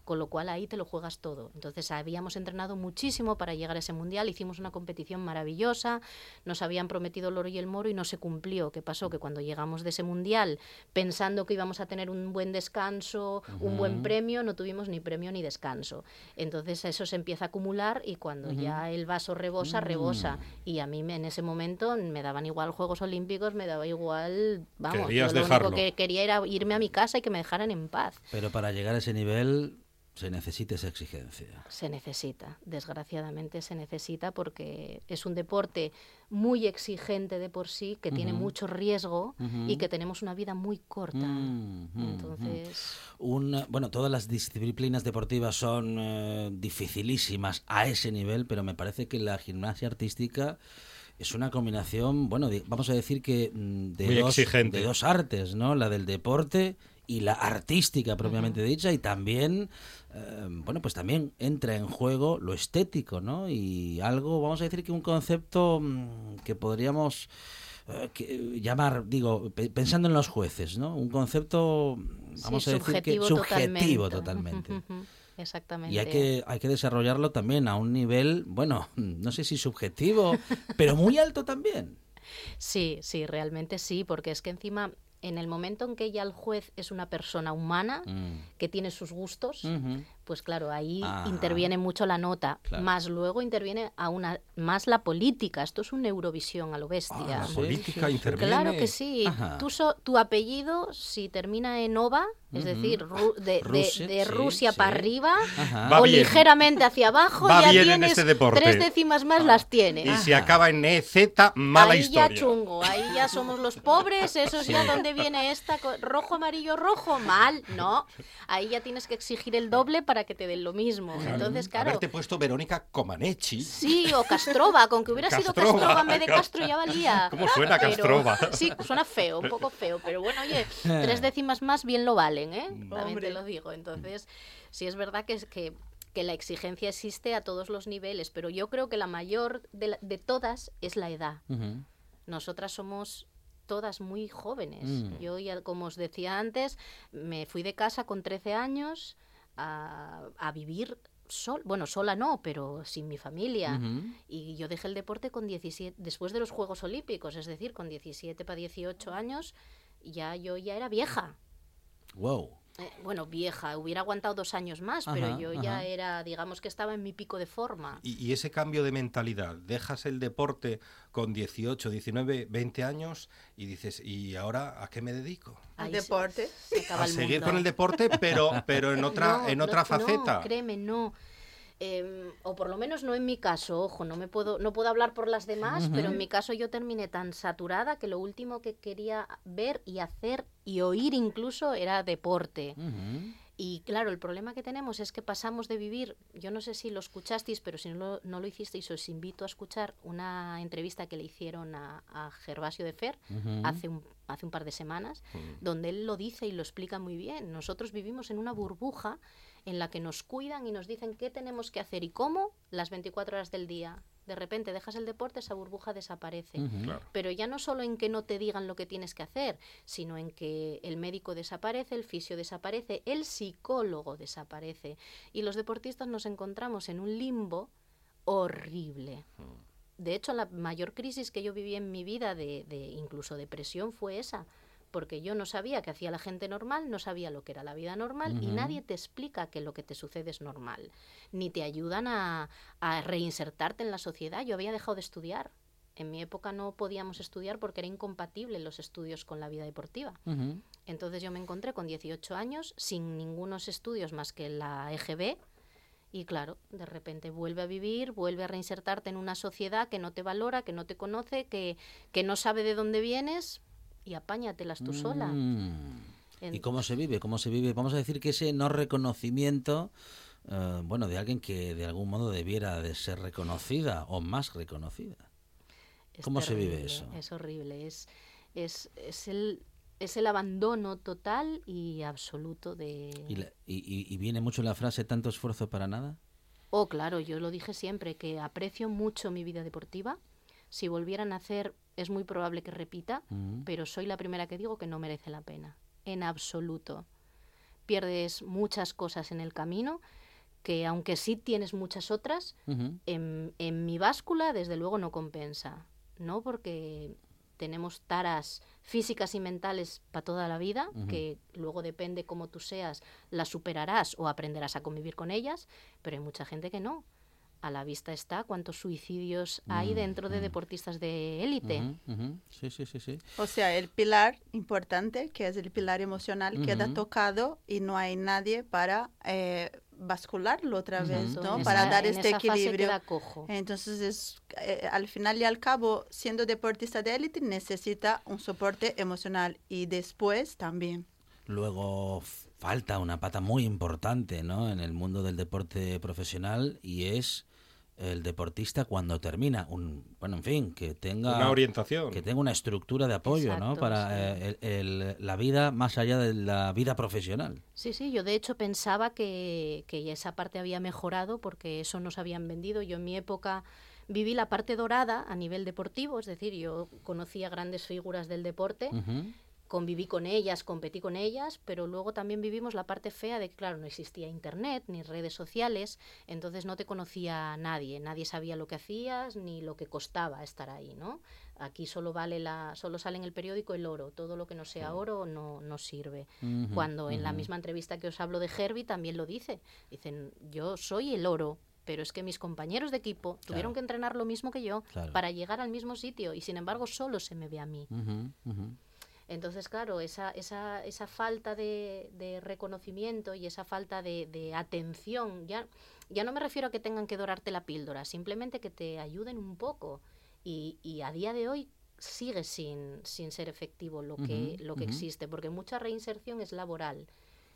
con lo cual ahí te lo juegas todo. Entonces, habíamos entrenado muchísimo para llegar a ese mundial, hicimos una competición maravillosa, nos habían prometido el oro y el moro y no se cumplió. ¿Qué pasó? Que cuando llegamos de ese mundial, pensando que íbamos a tener un buen descanso, un buen premio, no tuvimos ni premio ni descanso. Entonces, eso se empieza a acumular y cuando ya el vaso rebosa, rebosa. Y a mí me- en ese momento me daban igual Juegos Olímpicos, me daba igual, vamos, yo lo dejarlo. único que quería era irme a mi casa y que me dejaran en paz. Pero para llegar a ese nivel se necesita esa exigencia. Se necesita, desgraciadamente se necesita porque es un deporte muy exigente de por sí, que tiene mucho riesgo y que tenemos una vida muy corta. Mm, mm, Entonces, Una- bueno, todas las disciplinas deportivas son eh, dificilísimas a ese nivel, pero me parece que la gimnasia artística es una combinación, bueno, vamos a decir que mm, de, Muy dos, exigente. de dos artes, ¿no? La del deporte y la artística propiamente dicha y también eh, bueno pues también entra en juego lo estético no y algo vamos a decir que un concepto mm, que podríamos eh, que- llamar, digo, pe- pensando en los jueces, ¿no? Un concepto, vamos Sí, a decir que subjetivo totalmente. Exactamente. Y hay que, hay que desarrollarlo también a un nivel, bueno, no sé si subjetivo, pero muy alto también. Sí, sí, realmente sí, porque es que encima, en el momento en que ya el juez es una persona humana, Mm. que tiene sus gustos. Pues claro, ahí Ah. interviene mucho la nota, Claro. más luego interviene a una, más la política. Esto es un Eurovisión a lo bestia. Ah, la Sí, política sí, sí. interviene. Claro que sí. Tú so- tu apellido, si termina en OVA, es Ujú. decir, ru- de, de- Rusia, de sí, Rusia sí. para arriba Ajá. Va o bien. ligeramente hacia abajo, Va ya bien en tienes este deporte. tres décimas más las tienes. Y si acaba en EZ, mala ahí ya historia. chungo, ahí ya somos los pobres, eso es ya donde viene esta co- rojo, amarillo, rojo, mal, no. Ahí ya tienes que exigir el doble para que te den lo mismo. Entonces, claro. Haberte puesto Verónica Comaneci. Sí, o Castrova, con que hubiera sido Castrova, Castrova en vez de. Castro ya valía. ¿Cómo suena Pero- Castrova? Sí, suena feo, un poco feo, pero bueno, oye, tres décimas más bien lo valen, ¿eh? También Hombre. te lo digo. Entonces, sí es verdad que es que que la exigencia existe a todos los niveles, pero yo creo que la mayor de, la- de todas es la edad. Ujú. Nosotras somos todas muy jóvenes. Mm. Yo ya, como os decía antes, me fui de casa con 13 años a, a vivir sol, bueno, sola no, pero sin mi familia. Y yo dejé el deporte con 17, después de los Juegos Olímpicos, es decir, con 17 para 18 años, ya yo ya era vieja. Wow. Eh, bueno, vieja, hubiera aguantado dos años más, pero Ajá, yo ya era, digamos que estaba en mi pico de forma. Y, y ese cambio de mentalidad, dejas el deporte con 18, 19, 20 años y dices, ¿y ahora a qué me dedico? Al se- deporte. se acaba A el seguir mundo. con el deporte, pero, pero en otra, No, en no, otra no, faceta. créeme, no. Em, o por lo menos no en mi caso, ojo, no me puedo, no puedo hablar por las demás, pero en mi caso yo terminé tan saturada que lo último que quería ver y hacer y oír incluso era deporte. Y claro, el problema que tenemos es que pasamos de vivir, yo no sé si lo escuchasteis, pero si no lo, no lo hicisteis, os invito a escuchar una entrevista que le hicieron a, a Gervasio de Fer hace, un, hace un par de semanas, donde él lo dice y lo explica muy bien. Nosotros vivimos en una burbuja en la que nos cuidan y nos dicen qué tenemos que hacer y cómo las 24 horas del día. De repente dejas el deporte, esa burbuja desaparece. Claro. Pero ya no solo en que no te digan lo que tienes que hacer, sino en que el médico desaparece, el fisio desaparece, el psicólogo desaparece. Y los deportistas nos encontramos en un limbo horrible. De hecho, la mayor crisis que yo viví en mi vida, de, de incluso depresión, fue esa. Porque yo no sabía qué hacía la gente normal, no sabía lo que era la vida normal y nadie te explica que lo que te sucede es normal. Ni te ayudan a, a reinsertarte en la sociedad. Yo había dejado de estudiar. En mi época no podíamos estudiar porque era incompatible los estudios con la vida deportiva. Entonces yo me encontré con 18 años sin ningunos estudios más que la EGB y claro, de repente vuelve a vivir, vuelve a reinsertarte en una sociedad que no te valora, que no te conoce, que, que no sabe de dónde vienes y apáñatelas tú sola. Mm. En- ¿Y cómo se vive? ¿Cómo se vive? Vamos a decir que ese no reconocimiento, eh, bueno, de alguien que de algún modo debiera de ser reconocida o más reconocida. Es ¿Cómo se vive eso? Es horrible, es, es, es, el, es el abandono total y absoluto de... ¿Y, la- y- y viene mucho la frase tanto esfuerzo para nada? Oh, claro, yo lo dije siempre, que aprecio mucho mi vida deportiva. Si volvieran a hacer, es muy probable que repita, Mm. pero soy la primera que digo que no merece la pena, en absoluto. Pierdes muchas cosas en el camino, que aunque sí tienes muchas otras, en, en mi báscula desde luego no compensa, ¿no? Porque tenemos taras físicas y mentales para toda la vida, que luego depende cómo tú seas, las superarás o aprenderás a convivir con ellas, pero hay mucha gente que no. A la vista está cuántos suicidios hay Mm, dentro de mm. deportistas de élite. Sí, sí, sí, sí. O sea, el pilar importante, que es el pilar emocional, queda Ujú. tocado y no hay nadie para eh, bascularlo otra vez, ¿no? en Para esa- dar en este esa fase equilibrio. queda cojo. Entonces, es, eh, al final y al cabo, siendo deportista de élite, necesita un soporte emocional y después también. Luego falta una pata muy importante ¿no? en el mundo del deporte profesional y es el deportista cuando termina un bueno en fin que tenga Una orientación. que tenga una estructura de apoyo no para sí. eh, el- el- la vida más allá de la vida profesional Sí, sí, yo de hecho pensaba que, que esa parte había mejorado porque eso nos habían vendido. Yo en mi época viví la parte dorada a nivel deportivo, es decir, yo conocía grandes figuras del deporte. Conviví con ellas, competí con ellas, pero luego también vivimos la parte fea de que, claro, no existía internet ni redes sociales, entonces no te conocía nadie, nadie sabía lo que hacías ni lo que costaba estar ahí, ¿no? Aquí solo vale la, solo sale en el periódico el oro, todo lo que no sea oro no, no sirve. Cuando en la misma entrevista que os hablo de Herbie también lo dice, dicen, yo soy el oro. Pero es que mis compañeros de equipo tuvieron Claro. que entrenar lo mismo que yo Claro. para llegar al mismo sitio y sin embargo solo se me ve a mí. Entonces, claro, esa, esa, esa falta de, de reconocimiento y esa falta de, de atención, ya, ya no me refiero a que tengan que dorarte la píldora, simplemente que te ayuden un poco. Y, y a día de hoy sigue sin, sin ser efectivo lo que, lo que existe, porque mucha reinserción es laboral.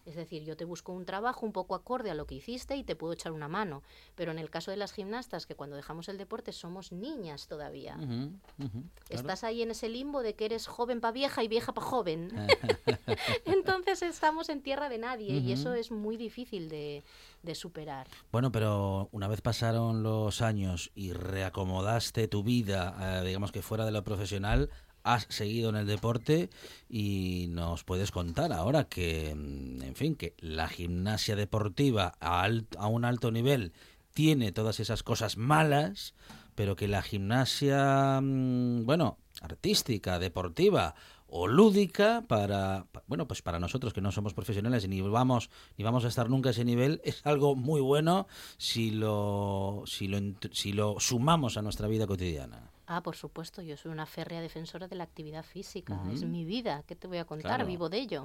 Es decir, yo te busco un trabajo un poco acorde a lo que hiciste y te puedo echar una mano. Pero en el caso de las gimnastas, que cuando dejamos el deporte somos niñas todavía. Claro. Estás ahí en ese limbo de que eres joven para vieja y vieja para joven. Entonces estamos en tierra de nadie y eso es muy difícil de, de superar. Bueno, pero una vez pasaron los años y reacomodaste tu vida, eh, digamos que fuera de lo profesional, has seguido en el deporte y nos puedes contar ahora que, mm, en fin, que la gimnasia deportiva a, a un alto nivel tiene todas esas cosas malas, pero que la gimnasia, mm, bueno, artística, deportiva o lúdica para pa- bueno pues para nosotros que no somos profesionales ni vamos ni vamos a estar nunca a ese nivel es algo muy bueno si lo si lo si lo sumamos a nuestra vida cotidiana Ah, por supuesto, yo soy una férrea defensora de la actividad física. Es mi vida, ¿qué te voy a contar? Claro. Vivo de ello.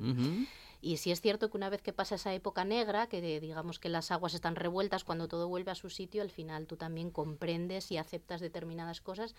Y sí es cierto que una vez que pasa esa época negra, que de- digamos que las aguas están revueltas, cuando todo vuelve a su sitio, al final tú también comprendes y aceptas determinadas cosas.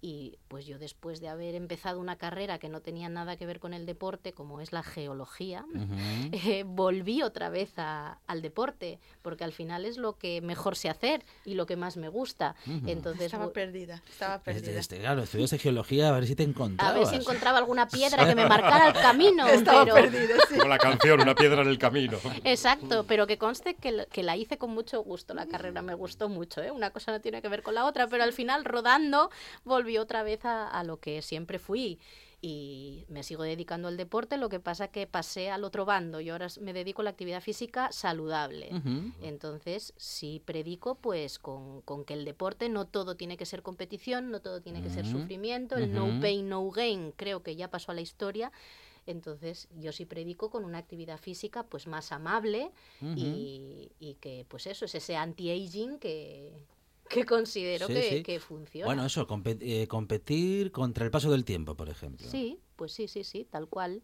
Y pues yo después de haber empezado una carrera que no tenía nada que ver con el deporte, como es la geología, Ujú. eh, volví otra vez a- al deporte, porque al final es lo que mejor sé hacer y lo que más me gusta. Ujú. Entonces, Estaba perdida, estaba Este- perdida. este, claro estudiaste geología a ver si te a encontrabas ver si encontraba alguna piedra que me marcara el camino. Estaba pero... perdida, sí. Canción, una piedra en el camino. Exacto, pero que conste que, la- que la hice con mucho gusto, la carrera me gustó mucho, ¿eh? una cosa no tiene que ver con la otra, pero al final rodando volví otra vez a, a lo que siempre fui y me sigo dedicando al deporte, lo que pasa que pasé al otro bando y ahora me dedico a la actividad física saludable. Ujú. Entonces, sí predico pues con, con que el deporte no todo tiene que ser competición, no todo tiene que ser Ujú, sufrimiento, el no ujú. pain, no gain creo que ya pasó a la historia. Entonces, yo sí predico con una actividad física pues más amable y, y que pues eso es ese anti-aging que, que considero Sí, que, sí. que funciona. bueno eso compe- eh, competir contra el paso del tiempo por ejemplo Sí, pues sí, sí, sí, tal cual,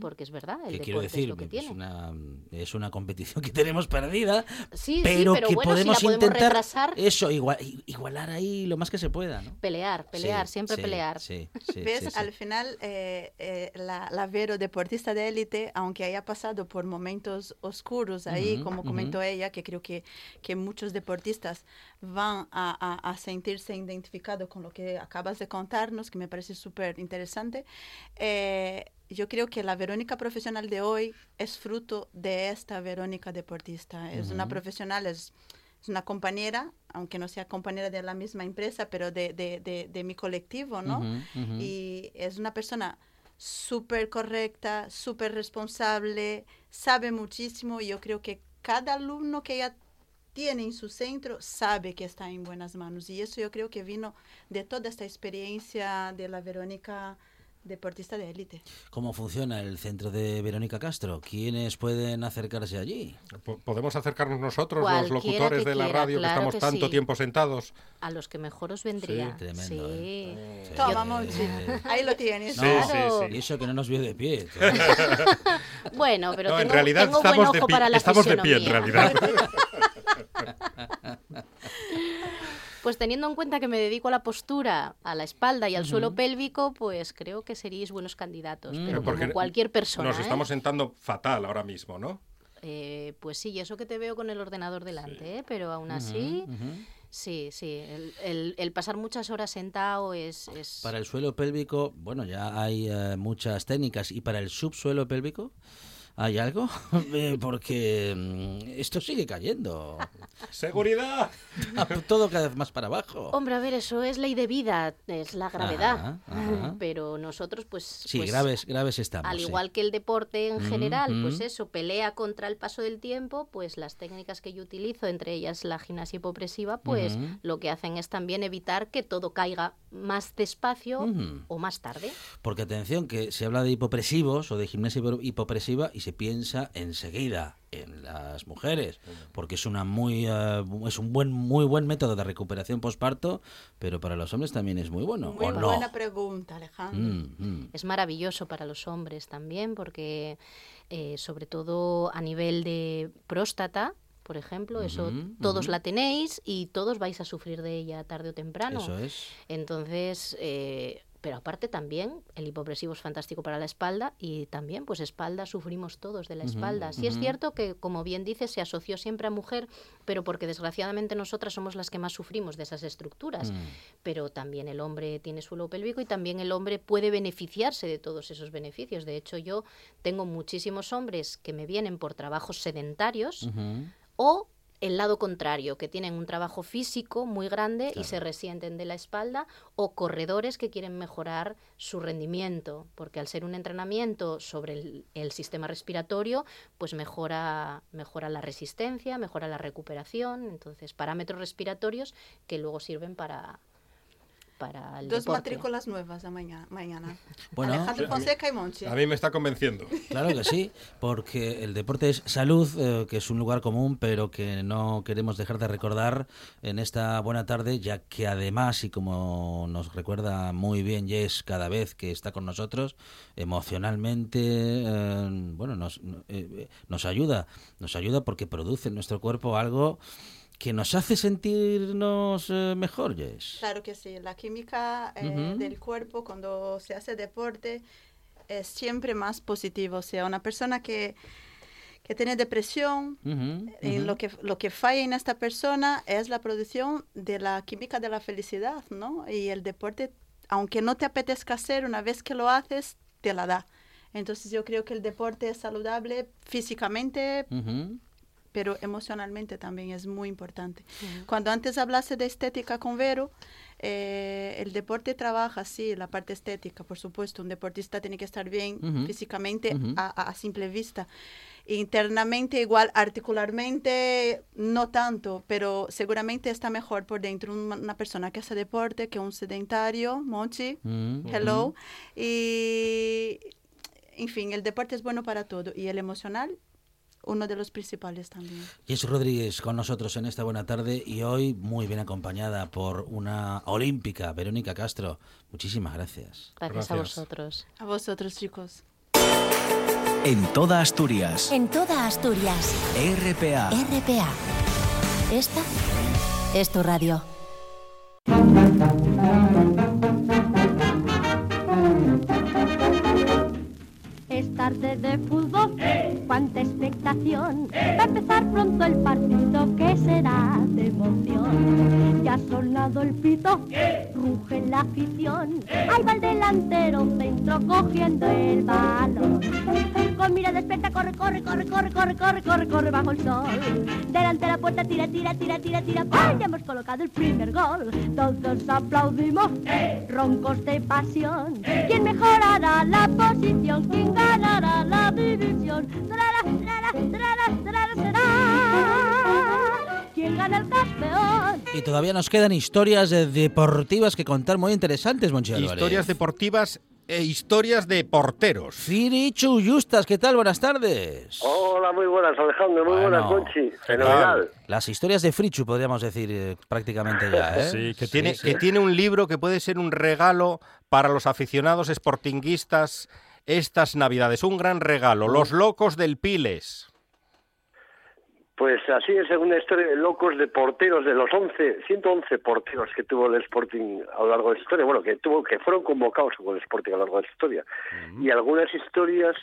porque es verdad, el ¿Qué deporte quiero decir? es lo que Es tiene. una, es una competición que tenemos perdida, Sí, pero, sí, pero que bueno, podemos si la podemos intentar retrasar, eso, igual, igualar ahí lo más que se pueda, ¿no? pelear, pelear, Sí, siempre sí, pelear. Sí, sí, ¿Ves? sí, sí. Al final, eh, eh, la, la Vero, deportista de élite, aunque haya pasado por momentos oscuros ahí, como comentó ella, que creo que, que muchos deportistas van a, a- a sentirse identificados con lo que acabas de contarnos, que me parece súper interesante. Eh, yo creo que la Verónica profesional de hoy es fruto de esta Verónica deportista. Es una Ujú. profesional, es, es una compañera, aunque no sea compañera de la misma empresa, pero de, de, de, de mi colectivo, ¿no? Ujú, ujú. Y es una persona súper correcta, súper responsable, sabe muchísimo. Y yo creo que cada alumno que ella tiene en su centro sabe que está en buenas manos. Y eso yo creo que vino de toda esta experiencia de la Verónica deportista de élite. ¿Cómo funciona el centro de Verónica Castro? ¿Quiénes pueden acercarse allí? Po- ¿Podemos acercarnos nosotros, los locutores de la quiera, radio, claro que estamos que tanto sí. tiempo sentados? A los que mejor os vendría. tremendo, sí. ¿eh? Toma, Monchi. Ahí lo tienes. Sí, Claro. sí, Y sí. eso que no nos vio de pie. Bueno, pero No, tengo, en realidad tengo buen de para la estamos de pie en realidad. Pues teniendo en cuenta que me dedico a la postura, a la espalda y al suelo pélvico, pues creo que seríais buenos candidatos. Mm. Pero Porque como cualquier persona, Nos ¿eh? estamos sentando fatal ahora mismo, ¿no? Eh, pues sí, y eso que te veo con el ordenador delante, ¿eh? pero aún así, sí, sí, el, el- el pasar muchas horas sentado es... es- Para el suelo pélvico, bueno, ya hay eh, muchas técnicas. ¿Y para el subsuelo pélvico? ¿Hay algo? Eh, Porque mm, esto sigue cayendo. ¡Seguridad! Todo cada vez más para abajo. Hombre, a ver, eso es ley de vida, es la gravedad. Ajá, ajá. Pero nosotros, pues. Sí, pues, graves, graves estamos. Al sí. igual que el deporte en Mm, general, mm. pues eso, pelea contra el paso del tiempo, pues las técnicas que yo utilizo, entre ellas la gimnasia hipopresiva, pues lo que hacen es también evitar que todo caiga más despacio o más tarde. Porque atención, que se habla de hipopresivos o de gimnasia hipo- hipopresiva y se piensa enseguida en las mujeres, porque es una muy eh, es un buen muy buen método de recuperación posparto, pero para los hombres también es muy bueno, Muy ¿o no? buena pregunta, Alejandro. Mm, mm. Es maravilloso para los hombres también, porque eh, sobre todo a nivel de próstata, por ejemplo, eso Ujú, todos ujú. la tenéis y todos vais a sufrir de ella tarde o temprano. Eso es. Entonces, eh, pero aparte también, el hipopresivo es fantástico para la espalda y también, pues espalda, sufrimos todos de la espalda. Sí es cierto que, como bien dices, se asoció siempre a mujer, pero porque desgraciadamente nosotras somos las que más sufrimos de esas estructuras. Mm. Pero también el hombre tiene suelo pélvico y también el hombre puede beneficiarse de todos esos beneficios. De hecho, yo tengo muchísimos hombres que me vienen por trabajos sedentarios o el lado contrario, que tienen un trabajo físico muy grande y se resienten de la espalda, o corredores que quieren mejorar su rendimiento, porque al ser un entrenamiento sobre el, el sistema respiratorio, pues mejora, mejora la resistencia, mejora la recuperación, entonces parámetros respiratorios que luego sirven para, para el Dos deporte. matrículas nuevas de mañana. mañana. Bueno, Alejandro a mí- Fonseca y Monchi. A mí me está convenciendo. Claro que sí, porque el deporte es salud, eh, que es un lugar común, pero que no queremos dejar de recordar en esta buena tarde, ya que además, y como nos recuerda muy bien Jess cada vez que está con nosotros, emocionalmente, eh, bueno, nos, eh, nos ayuda, nos ayuda porque produce en nuestro cuerpo algo que nos hace sentirnos eh, mejor, Jess. Claro que sí, la química eh, Ujú. del cuerpo cuando se hace deporte es siempre más positivo. O sea, una persona que, que tiene depresión, Ujú, eh, ujú. lo, que, lo que falla en esta persona es la producción de la química de la felicidad, ¿no? Y el deporte, aunque no te apetezca hacer, una vez que lo haces, te la da. Entonces yo creo que el deporte es saludable físicamente. Pero emocionalmente también es muy importante. Cuando antes hablaste de estética con Vero, eh, el deporte trabaja, sí, la parte estética, por supuesto. Un deportista tiene que estar bien Ujú. físicamente Ujú. a, a- a simple vista. Internamente igual, articularmente no tanto, pero seguramente está mejor por dentro una, una persona que hace deporte que un sedentario, Mochi, Mm, hello. Y, en fin, el deporte es bueno para todo y el emocional, uno de los principales también. Jess Rodríguez con nosotros en esta buena tarde y hoy muy bien acompañada por una olímpica, Verónica Castro. Muchísimas gracias. Gracias, a Gracias. vosotros. A vosotros, chicos. En toda Asturias. En toda Asturias. RPA. RPA. Esta es tu radio. Es tarde de fútbol, cuánta expectación. Va a empezar pronto el partido que será de emoción. Ya ha sonado el pito, ruge la afición. Ahí va el delantero centro cogiendo el balón. Con mirada despierta, corre, corre, corre, corre, corre, corre, corre, corre bajo el sol. Delante de la puerta, tira, tira, tira, tira, tira. ¡Pam! Ya hemos colocado el primer gol. Todos aplaudimos, roncos de pasión. ¿Quién mejorará la posición? ¿Quién la división? Trara, trara, trara, será. ¿Quién gana el campeón? Y todavía nos quedan historias eh, deportivas que contar muy interesantes, Monchi. Historias deportivas e historias de porteros. Firichu Justas, ¿qué tal? Buenas tardes. Hola, muy buenas, Alejandro, muy buenas, Bueno, Conchi. ¿qué Fenomenal. Las historias de Frichu, podríamos decir eh, prácticamente ya, ¿eh? Sí, que tiene, sí. que tiene un libro que puede ser un regalo para los aficionados sportinguistas estas navidades. Un gran regalo. Los locos del Piles. Pues así es una historia de locos de porteros, de los 11, 111 porteros que tuvo el Sporting a lo largo de la historia, bueno, que tuvo que fueron convocados con el Sporting a lo largo de la historia. Y algunas historias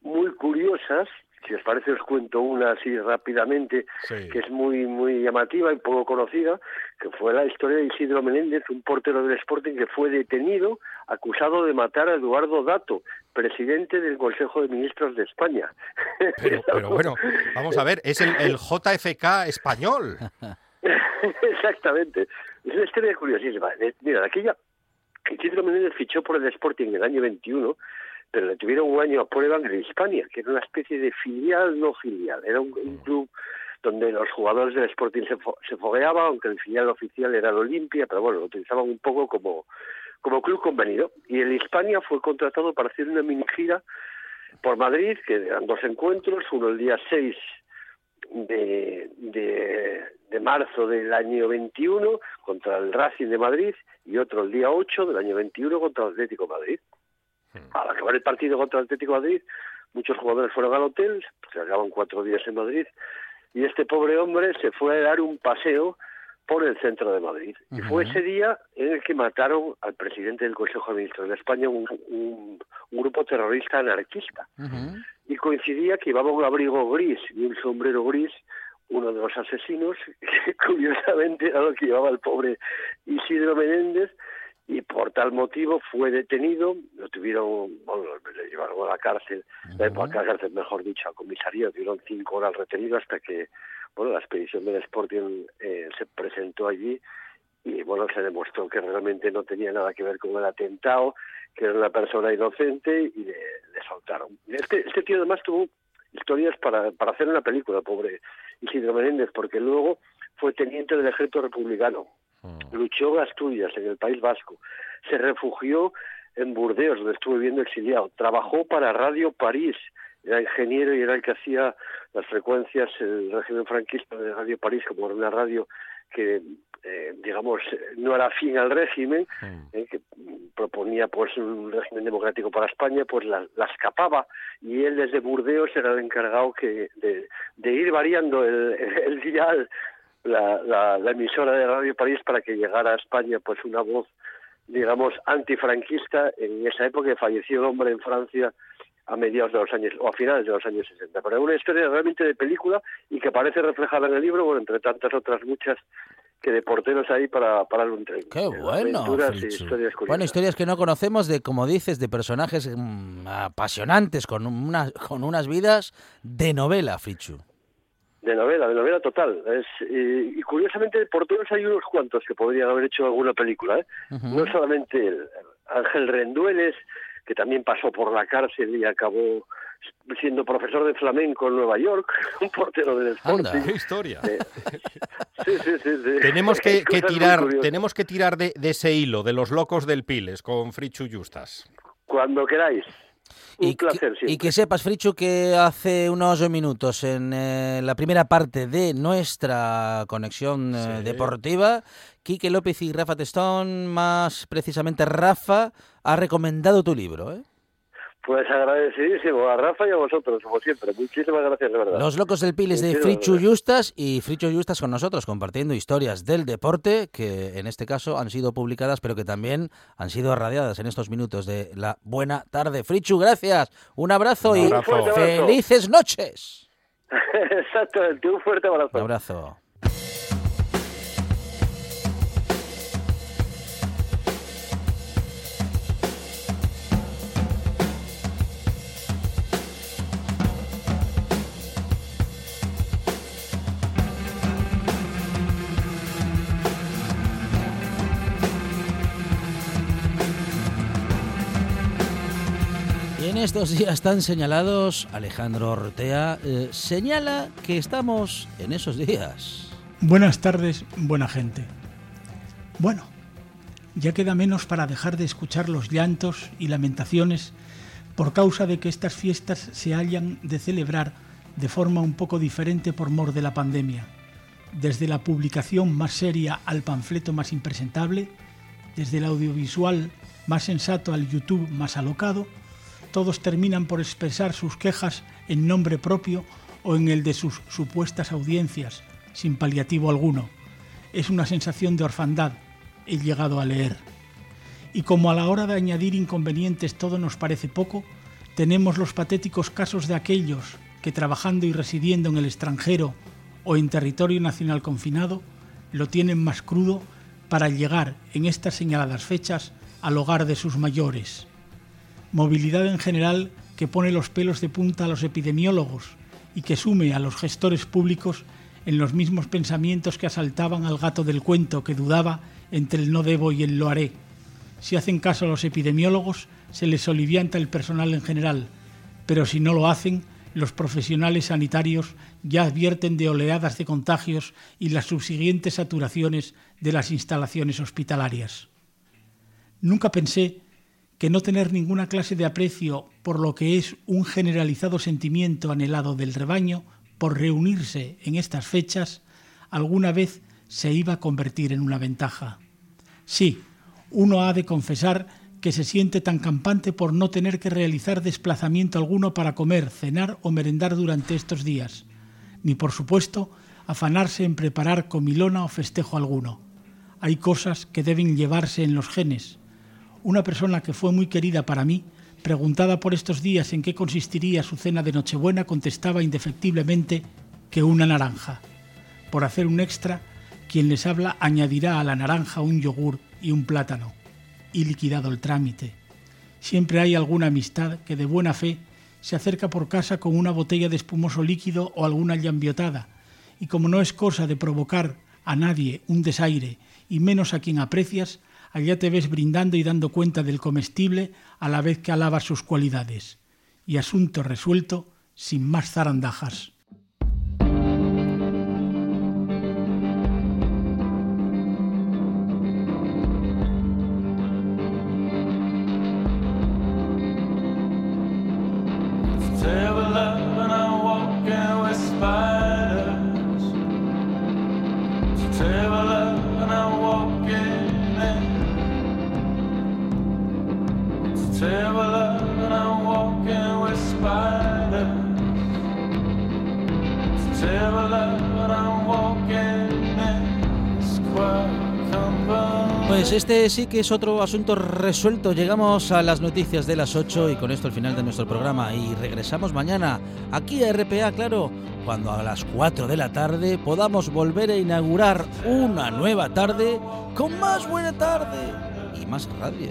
muy curiosas, si os parece os cuento una así rápidamente, Sí. que es muy muy llamativa y poco conocida, que fue la historia de Isidro Menéndez, un portero del Sporting que fue detenido acusado de matar a Eduardo Dato, presidente del Consejo de Ministros de España. Pero, pero bueno, vamos a ver, es el, el JFK español. Exactamente. Es una historia curiosísima. Eh, Mira, de aquella, Isidro Menéndez fichó por el Sporting en el año 21, pero le tuvieron un año a prueba en el Hispania, que era una especie de filial no filial. Era un, un club donde los jugadores del Sporting se, fo- se fogueaban, aunque el filial oficial era el Olimpia, pero bueno, lo utilizaban un poco como, como club convenido. Y el Hispania fue contratado para hacer una mini gira por Madrid, que eran dos encuentros, uno el día 6 de, de, de marzo del año 21 contra el Racing de Madrid y otro el día 8 del año 21 contra el Atlético de Madrid. Al acabar el partido contra el Atlético de Madrid, muchos jugadores fueron al hotel, se acaban cuatro días en Madrid, y este pobre hombre se fue a dar un paseo por el centro de Madrid. Y fue ese día en el que mataron al presidente del Consejo de Ministros de España, un, un- un grupo terrorista anarquista. Y coincidía que llevaba un abrigo gris y un sombrero gris uno de los asesinos, que curiosamente era lo que llevaba el pobre Isidro Menéndez, y por tal motivo fue detenido, lo tuvieron, bueno, le llevaron a la cárcel, eh, a la cárcel, mejor dicho, a comisaría, tuvieron cinco horas retenido hasta que, bueno, la expedición del Sporting eh, se presentó allí y, bueno, se demostró que realmente no tenía nada que ver con el atentado, que era una persona inocente y le, le soltaron. Este, este tío además tuvo historias para, para hacer una película, pobre Isidro Menéndez, porque luego fue teniente del ejército republicano, luchó en Asturias, en el País Vasco, se refugió en Burdeos, donde estuvo viviendo exiliado, trabajó para Radio París, era ingeniero y era el que hacía las frecuencias, el régimen franquista de Radio París, como era una radio que, eh, digamos, no era afín al régimen, eh, que proponía pues un régimen democrático para España, pues la, la escapaba. Y él desde Burdeos era el encargado que de, de ir variando el, el dial, la, la, la emisora de Radio París para que llegara a España pues una voz digamos antifranquista en esa época que falleció el hombre en Francia a mediados de los años o a finales de los años 60. Pero es una historia realmente de película y que aparece reflejada en el libro, bueno, entre tantas otras muchas que de porteros ahí para parar un tren. Qué bueno, Aventuras y Frichu. historias curiosas. Bueno, historias que no conocemos de, como dices, de personajes mm, apasionantes con, una, con unas vidas de novela, Frichu. De novela, de novela total. Es, y, y curiosamente, de porteros hay unos cuantos que podrían haber hecho alguna película. ¿eh? No solamente el, Ángel Rendueles, que también pasó por la cárcel y acabó siendo profesor de flamenco en Nueva York, un portero del Sporting. ¡Qué historia! Eh, sí, sí, sí, sí. Tenemos que, tirar, tenemos que tirar de, de ese hilo, de los locos del Piles, con Frichu Justas. Cuando queráis. Un Y que sepas, Frichu, que hace unos minutos en eh, la primera parte de nuestra conexión eh, deportiva, Quique López y Rafa Testón, más precisamente Rafa, ha recomendado tu libro. ¿eh? Pues agradecidísimo a Rafa y a vosotros, como siempre. Muchísimas gracias, de verdad. Los locos del Piles de Frichu. Justas y Frichu Justas con nosotros, compartiendo historias del deporte que en este caso han sido publicadas, pero que también han sido radiadas en estos minutos de la buena tarde. Frichu, gracias, un abrazo Un y felices noches. Exactamente, un fuerte abrazo. Un abrazo. En estos días tan señalados, Alejandro Ortea eh, señala que estamos en esos días. Buenas tardes, buena gente. Bueno, ya queda menos para dejar de escuchar los llantos y lamentaciones por causa de que estas fiestas se hayan de celebrar de forma un poco diferente por mor de la pandemia. Desde la publicación más seria al panfleto más impresentable, desde el audiovisual más sensato al YouTube más alocado, todos terminan por expresar sus quejas en nombre propio o en el de sus supuestas audiencias, sin paliativo alguno. Es una sensación de orfandad, he llegado a leer. Y como a la hora de añadir inconvenientes todo nos parece poco, tenemos los patéticos casos de aquellos que trabajando y residiendo en el extranjero o en territorio nacional confinado, lo tienen más crudo para llegar en estas señaladas fechas al hogar de sus mayores. Movilidad en general que pone los pelos de punta a los epidemiólogos y que sume a los gestores públicos en los mismos pensamientos que asaltaban al gato del cuento que dudaba entre el no debo y el lo haré. Si hacen caso a los epidemiólogos, se les olivianta el personal en general, pero si no lo hacen, los profesionales sanitarios ya advierten de oleadas de contagios y las subsiguientes saturaciones de las instalaciones hospitalarias. Nunca pensé que no tener ninguna clase de aprecio por lo que es un generalizado sentimiento anhelado del rebaño por reunirse en estas fechas alguna vez se iba a convertir en una ventaja. Sí, uno ha de confesar que se siente tan campante por no tener que realizar desplazamiento alguno para comer, cenar o merendar durante estos días, ni por supuesto afanarse en preparar comilona o festejo alguno. Hay cosas que deben llevarse en los genes. Una persona que fue muy querida para mí, preguntada por estos días en qué consistiría su cena de Nochebuena, contestaba indefectiblemente que una naranja. Por hacer un extra, quien les habla añadirá a la naranja un yogur y un plátano. Y liquidado el trámite. Siempre hay alguna amistad que de buena fe se acerca por casa con una botella de espumoso líquido o alguna llambiotada, y como no es cosa de provocar a nadie un desaire, y menos a quien aprecias, allá te ves brindando y dando cuenta del comestible a la vez que alabas sus cualidades. Y asunto resuelto, sin más zarandajas. Pues este sí que es otro asunto resuelto. Llegamos a las noticias de las 8 y con esto el final de nuestro programa. Y regresamos mañana aquí a RPA, claro, cuando a las 4 de la tarde podamos volver a inaugurar una nueva tarde con más buena tarde y más radio.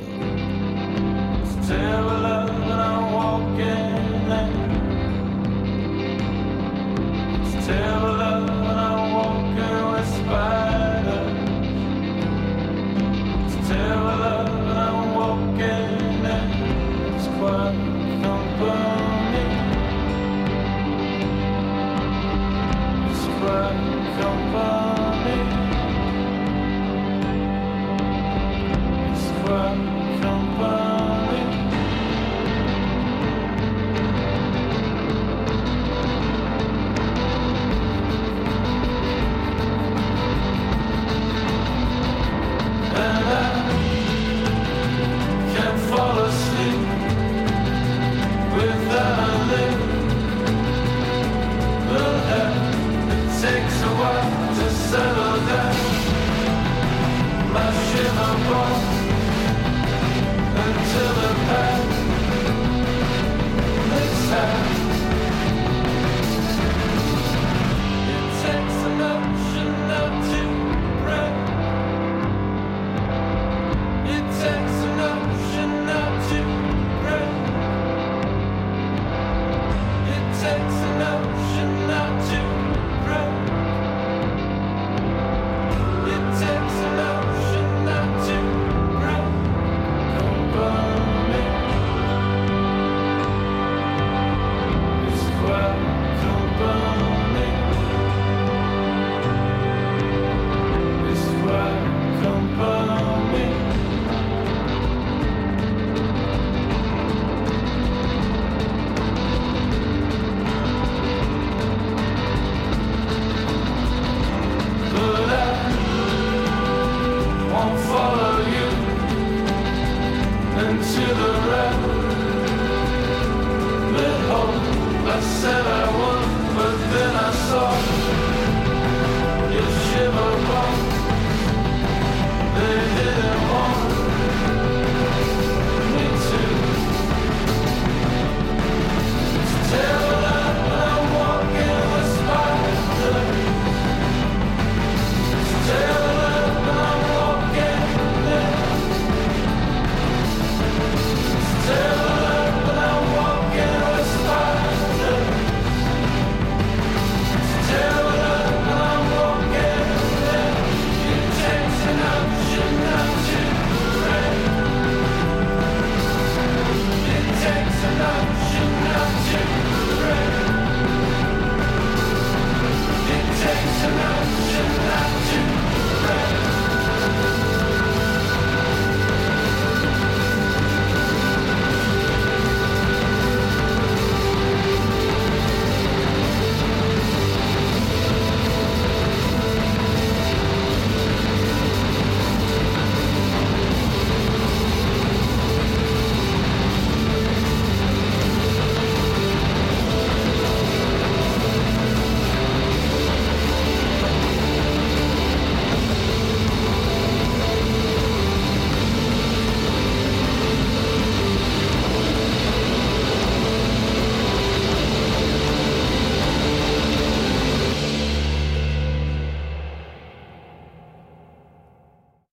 tell us.